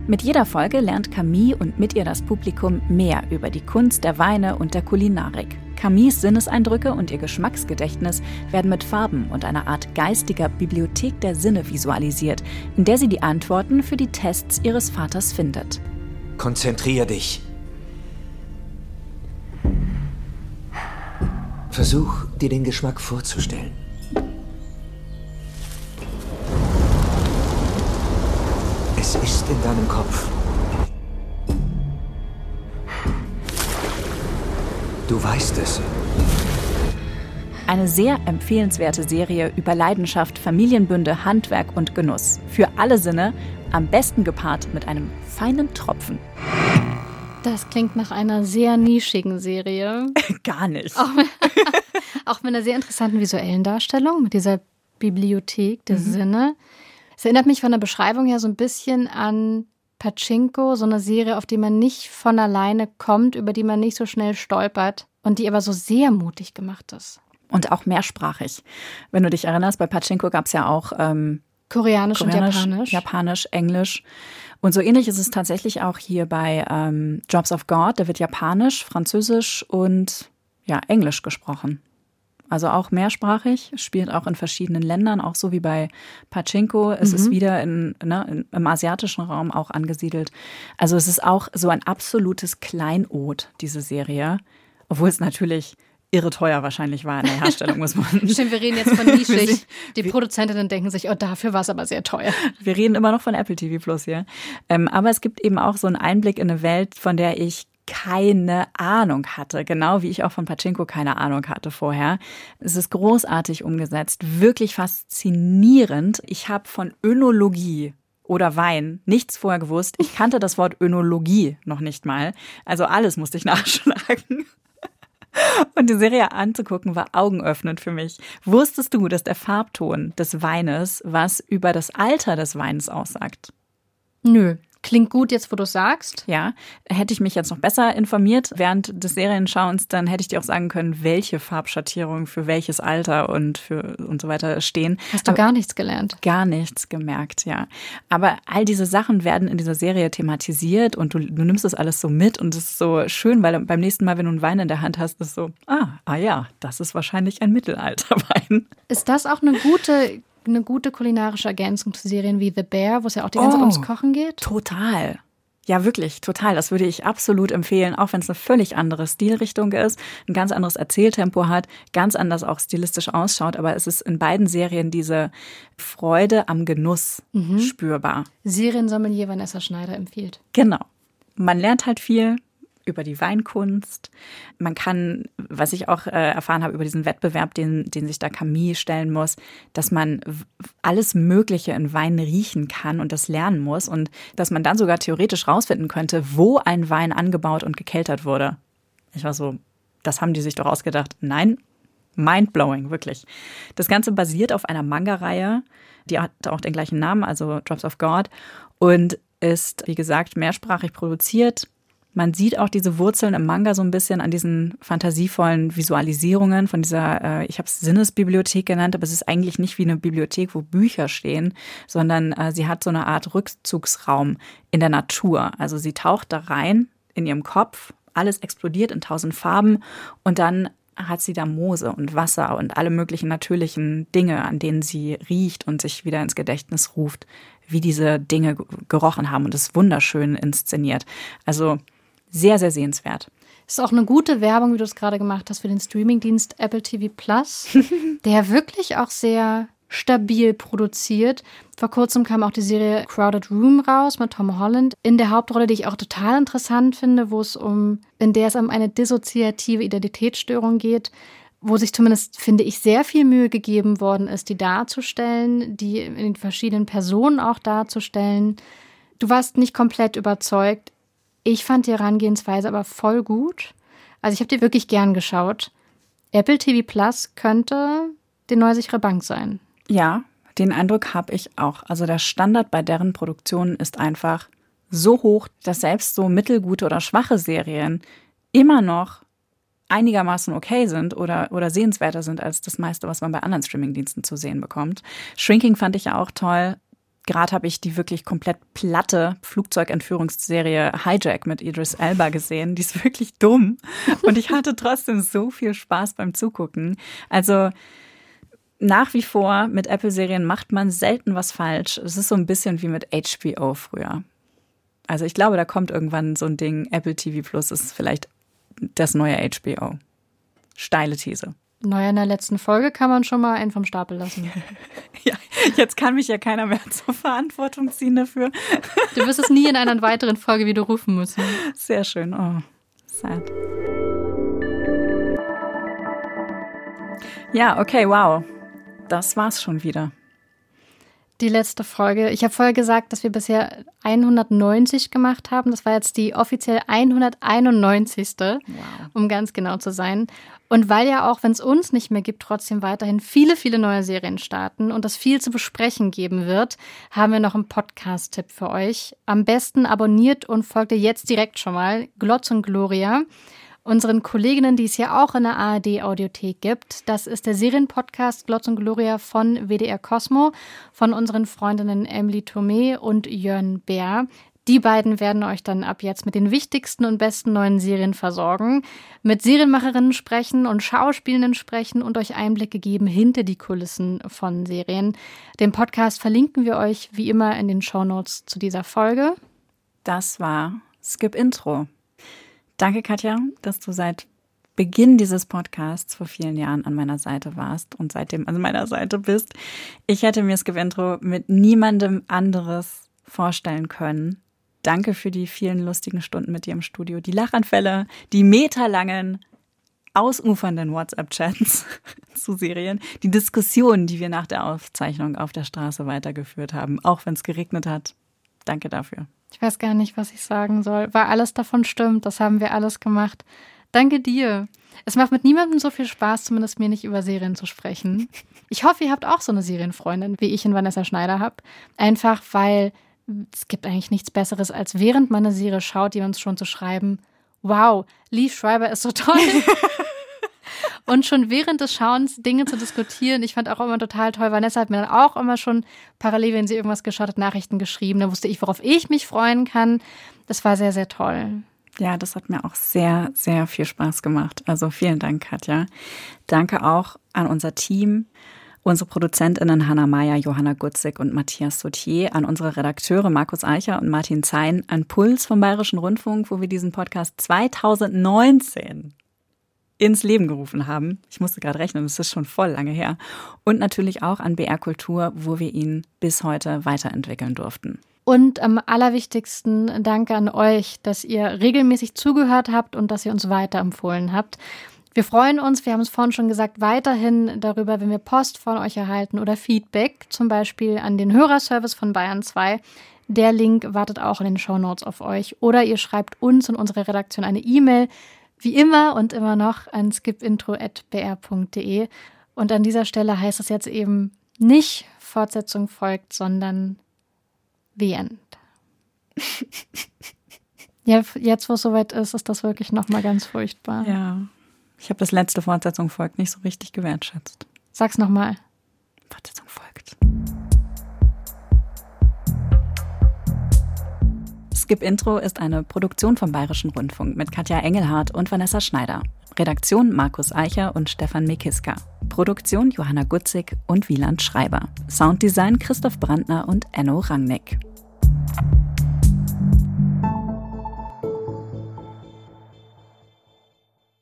Mit jeder Folge lernt Camille und mit ihr das Publikum mehr über die Kunst der Weine und der Kulinarik. Camilles Sinneseindrücke und ihr Geschmacksgedächtnis werden mit Farben und einer Art geistiger Bibliothek der Sinne visualisiert, in der sie die Antworten für die Tests ihres Vaters findet. Konzentrier dich. Versuch, dir den Geschmack vorzustellen. Es ist in deinem Kopf. Du weißt es. Eine sehr empfehlenswerte Serie über Leidenschaft, Familienbünde, Handwerk und Genuss. Für alle Sinne, am besten gepaart mit einem feinen Tropfen. Das klingt nach einer sehr nischigen Serie. Gar nicht. Auch mit, auch mit einer sehr interessanten visuellen Darstellung, mit dieser Bibliothek der mhm. Sinne. Es erinnert mich von der Beschreibung her so ein bisschen an Pachinko, so eine Serie, auf die man nicht von alleine kommt, über die man nicht so schnell stolpert und die aber so sehr mutig gemacht ist. Und auch mehrsprachig. Wenn du dich erinnerst, bei Pachinko gab es ja auch ähm, Koreanisch, Koreanisch, und Japanisch. Japanisch, Englisch. Und so ähnlich ist es tatsächlich auch hier bei ähm, Jobs of God. Da wird Japanisch, Französisch und ja, Englisch gesprochen. Also auch mehrsprachig, spielt auch in verschiedenen Ländern, auch so wie bei Pachinko. Es mhm. ist wieder in, ne, im asiatischen Raum auch angesiedelt. Also es ist auch so ein absolutes Kleinod, diese Serie. Obwohl es natürlich irre teuer wahrscheinlich war in der Herstellung, muss man. Stimmt, wir reden jetzt von nischig. Die Produzentinnen denken sich, oh, dafür war es aber sehr teuer. Wir reden immer noch von Apple TV Plus hier. Ähm, aber es gibt eben auch so einen Einblick in eine Welt, von der ich keine Ahnung hatte, genau wie ich auch von Pachinko keine Ahnung hatte vorher. Es ist großartig umgesetzt, wirklich faszinierend. Ich habe von Önologie oder Wein nichts vorher gewusst. Ich kannte das Wort Önologie noch nicht mal. Also alles musste ich nachschlagen. Und die Serie anzugucken war augenöffnend für mich. Wusstest du, dass der Farbton des Weines was über das Alter des Weins aussagt? Nö. Klingt gut jetzt, wo du sagst. Ja, hätte ich mich jetzt noch besser informiert während des Serienschauens, dann hätte ich dir auch sagen können, welche Farbschattierungen für welches Alter und für und so weiter stehen. Hast du Aber gar nichts gelernt? Gar nichts gemerkt, ja. Aber all diese Sachen werden in dieser Serie thematisiert und du, du nimmst das alles so mit und es ist so schön, weil beim nächsten Mal, wenn du einen Wein in der Hand hast, ist so, ah, ah ja, das ist wahrscheinlich ein Mittelalterwein. Ist das auch eine gute eine gute kulinarische Ergänzung zu Serien wie The Bear, wo es ja auch die ganze Zeit ums oh, Kochen geht. Total. Ja, wirklich, total. Das würde ich absolut empfehlen, auch wenn es eine völlig andere Stilrichtung ist, ein ganz anderes Erzähltempo hat, ganz anders auch stilistisch ausschaut, aber es ist in beiden Serien diese Freude am Genuss mhm. spürbar. Seriensommelier Vanessa Schneider empfiehlt. Genau. Man lernt halt viel, über die Weinkunst. Man kann, was ich auch äh, erfahren habe über diesen Wettbewerb, den, den sich da Camille stellen muss, dass man alles Mögliche in Wein riechen kann und das lernen muss und dass man dann sogar theoretisch rausfinden könnte, wo ein Wein angebaut und gekeltert wurde. Ich war so, das haben die sich doch ausgedacht. Nein, mindblowing, wirklich. Das Ganze basiert auf einer Manga-Reihe, die hat auch den gleichen Namen, also Drops of God und ist, wie gesagt, mehrsprachig produziert man sieht auch diese Wurzeln im Manga so ein bisschen an diesen fantasievollen Visualisierungen von dieser, äh, ich habe es Sinnesbibliothek genannt, aber es ist eigentlich nicht wie eine Bibliothek, wo Bücher stehen, sondern äh, sie hat so eine Art Rückzugsraum in der Natur. Also sie taucht da rein in ihrem Kopf, alles explodiert in tausend Farben und dann hat sie da Moose und Wasser und alle möglichen natürlichen Dinge, an denen sie riecht und sich wieder ins Gedächtnis ruft, wie diese Dinge gerochen haben und es wunderschön inszeniert. Also sehr, sehr sehenswert. Ist auch eine gute Werbung, wie du es gerade gemacht hast, für den Streamingdienst Apple TV Plus, der wirklich auch sehr stabil produziert. Vor kurzem kam auch die Serie Crowded Room raus mit Tom Holland in der Hauptrolle, die ich auch total interessant finde, wo es um, in der es um eine dissoziative Identitätsstörung geht, wo sich zumindest, finde ich, sehr viel Mühe gegeben worden ist, die darzustellen, die in den verschiedenen Personen auch darzustellen. Du warst nicht komplett überzeugt. Ich fand die Herangehensweise aber voll gut. Also ich habe die wirklich gern geschaut. Apple TV Plus könnte die neue sichere Bank sein. Ja, den Eindruck habe ich auch. Also der Standard bei deren Produktionen ist einfach so hoch, dass selbst so mittelgute oder schwache Serien immer noch einigermaßen okay sind oder, oder sehenswerter sind als das meiste, was man bei anderen Streamingdiensten zu sehen bekommt. Shrinking fand ich ja auch toll. Gerade habe ich die wirklich komplett platte Flugzeugentführungsserie Hijack mit Idris Elba gesehen. Die ist wirklich dumm. Und ich hatte trotzdem so viel Spaß beim Zugucken. Also nach wie vor mit Apple-Serien macht man selten was falsch. Es ist so ein bisschen wie mit HBO früher. Also ich glaube, da kommt irgendwann so ein Ding. Apple TV Plus ist vielleicht das neue HBO. Steile These. Naja, in der letzten Folge kann man schon mal einen vom Stapel lassen. ja, jetzt kann mich ja keiner mehr zur Verantwortung ziehen dafür. du wirst es nie in einer weiteren Folge wieder rufen müssen. Sehr schön. Oh, sad. Ja, okay, wow. Das war's schon wieder. Die letzte Folge. Ich habe vorher gesagt, dass wir bisher 190 gemacht haben. Das war jetzt die offiziell 191. Wow. um ganz genau zu sein. Und weil ja auch, wenn es uns nicht mehr gibt, trotzdem weiterhin viele, viele neue Serien starten und es viel zu besprechen geben wird, haben wir noch einen Podcast-Tipp für euch. Am besten abonniert und folgt ihr jetzt direkt schon mal Glotz und Gloria unseren Kolleginnen, die es ja auch in der ARD-Audiothek gibt. Das ist der Serienpodcast Glotz und Gloria von WDR Cosmo, von unseren Freundinnen Emily Thomé und Jörn Bär. Die beiden werden euch dann ab jetzt mit den wichtigsten und besten neuen Serien versorgen, mit Serienmacherinnen sprechen und Schauspielenden sprechen und euch Einblicke geben hinter die Kulissen von Serien. Den Podcast verlinken wir euch wie immer in den Shownotes zu dieser Folge. Das war Skip Intro. Danke, Katja, dass du seit Beginn dieses Podcasts vor vielen Jahren an meiner Seite warst und seitdem an meiner Seite bist. Ich hätte mir Skip Intro mit niemandem anderes vorstellen können. Danke für die vielen lustigen Stunden mit dir im Studio, die Lachanfälle, die meterlangen, ausufernden WhatsApp-Chats zu Serien, die Diskussionen, die wir nach der Aufzeichnung auf der Straße weitergeführt haben, auch wenn es geregnet hat. Danke dafür. Ich weiß gar nicht, was ich sagen soll. Weil alles davon stimmt, das haben wir alles gemacht. Danke dir. Es macht mit niemandem so viel Spaß, zumindest mir nicht über Serien zu sprechen. Ich hoffe, ihr habt auch so eine Serienfreundin, wie ich in Vanessa Schneider habe. Einfach weil es gibt eigentlich nichts Besseres, als während man eine Serie schaut, jemand schon zu schreiben, wow, Lee Schreiber ist so toll. und schon während des Schauens Dinge zu diskutieren. Ich fand auch immer total toll. Vanessa hat mir dann auch immer schon parallel, wenn sie irgendwas geschaut hat, Nachrichten geschrieben. Da wusste ich, worauf ich mich freuen kann. Das war sehr, sehr toll. Ja, das hat mir auch sehr, sehr viel Spaß gemacht. Also vielen Dank, Katja. Danke auch an unser Team, unsere ProduzentInnen Hanna Meyer, Johanna Gutzig und Matthias Sautier, an unsere Redakteure Markus Eicher und Martin Zein, an Puls vom Bayerischen Rundfunk, wo wir diesen Podcast 2019 ins Leben gerufen haben. Ich musste gerade rechnen, das ist schon voll lange her. Und natürlich auch an BR Kultur, wo wir ihn bis heute weiterentwickeln durften. Und am allerwichtigsten danke an euch, dass ihr regelmäßig zugehört habt und dass ihr uns weiterempfohlen habt. Wir freuen uns, wir haben es vorhin schon gesagt, weiterhin darüber, wenn wir Post von euch erhalten oder Feedback, zum Beispiel an den Hörerservice von Bayern 2. Der Link wartet auch in den Show Notes auf euch. Oder ihr schreibt uns und unserer Redaktion eine E-Mail wie immer und immer noch an skipintro.br.de. Und an dieser Stelle heißt es jetzt eben nicht Fortsetzung folgt, sondern The End. ja, jetzt, wo es soweit ist, ist das wirklich nochmal ganz furchtbar. Ja. Ich habe das letzte Fortsetzung folgt nicht so richtig gewertschätzt. Sag's nochmal. Fortsetzung folgt. Skip Intro ist eine Produktion vom Bayerischen Rundfunk mit Katja Engelhardt und Vanessa Schneider. Redaktion Markus Eicher und Stefan Mekiska. Produktion Johanna Gutzig und Wieland Schreiber. Sounddesign Christoph Brandner und Enno Rangnick.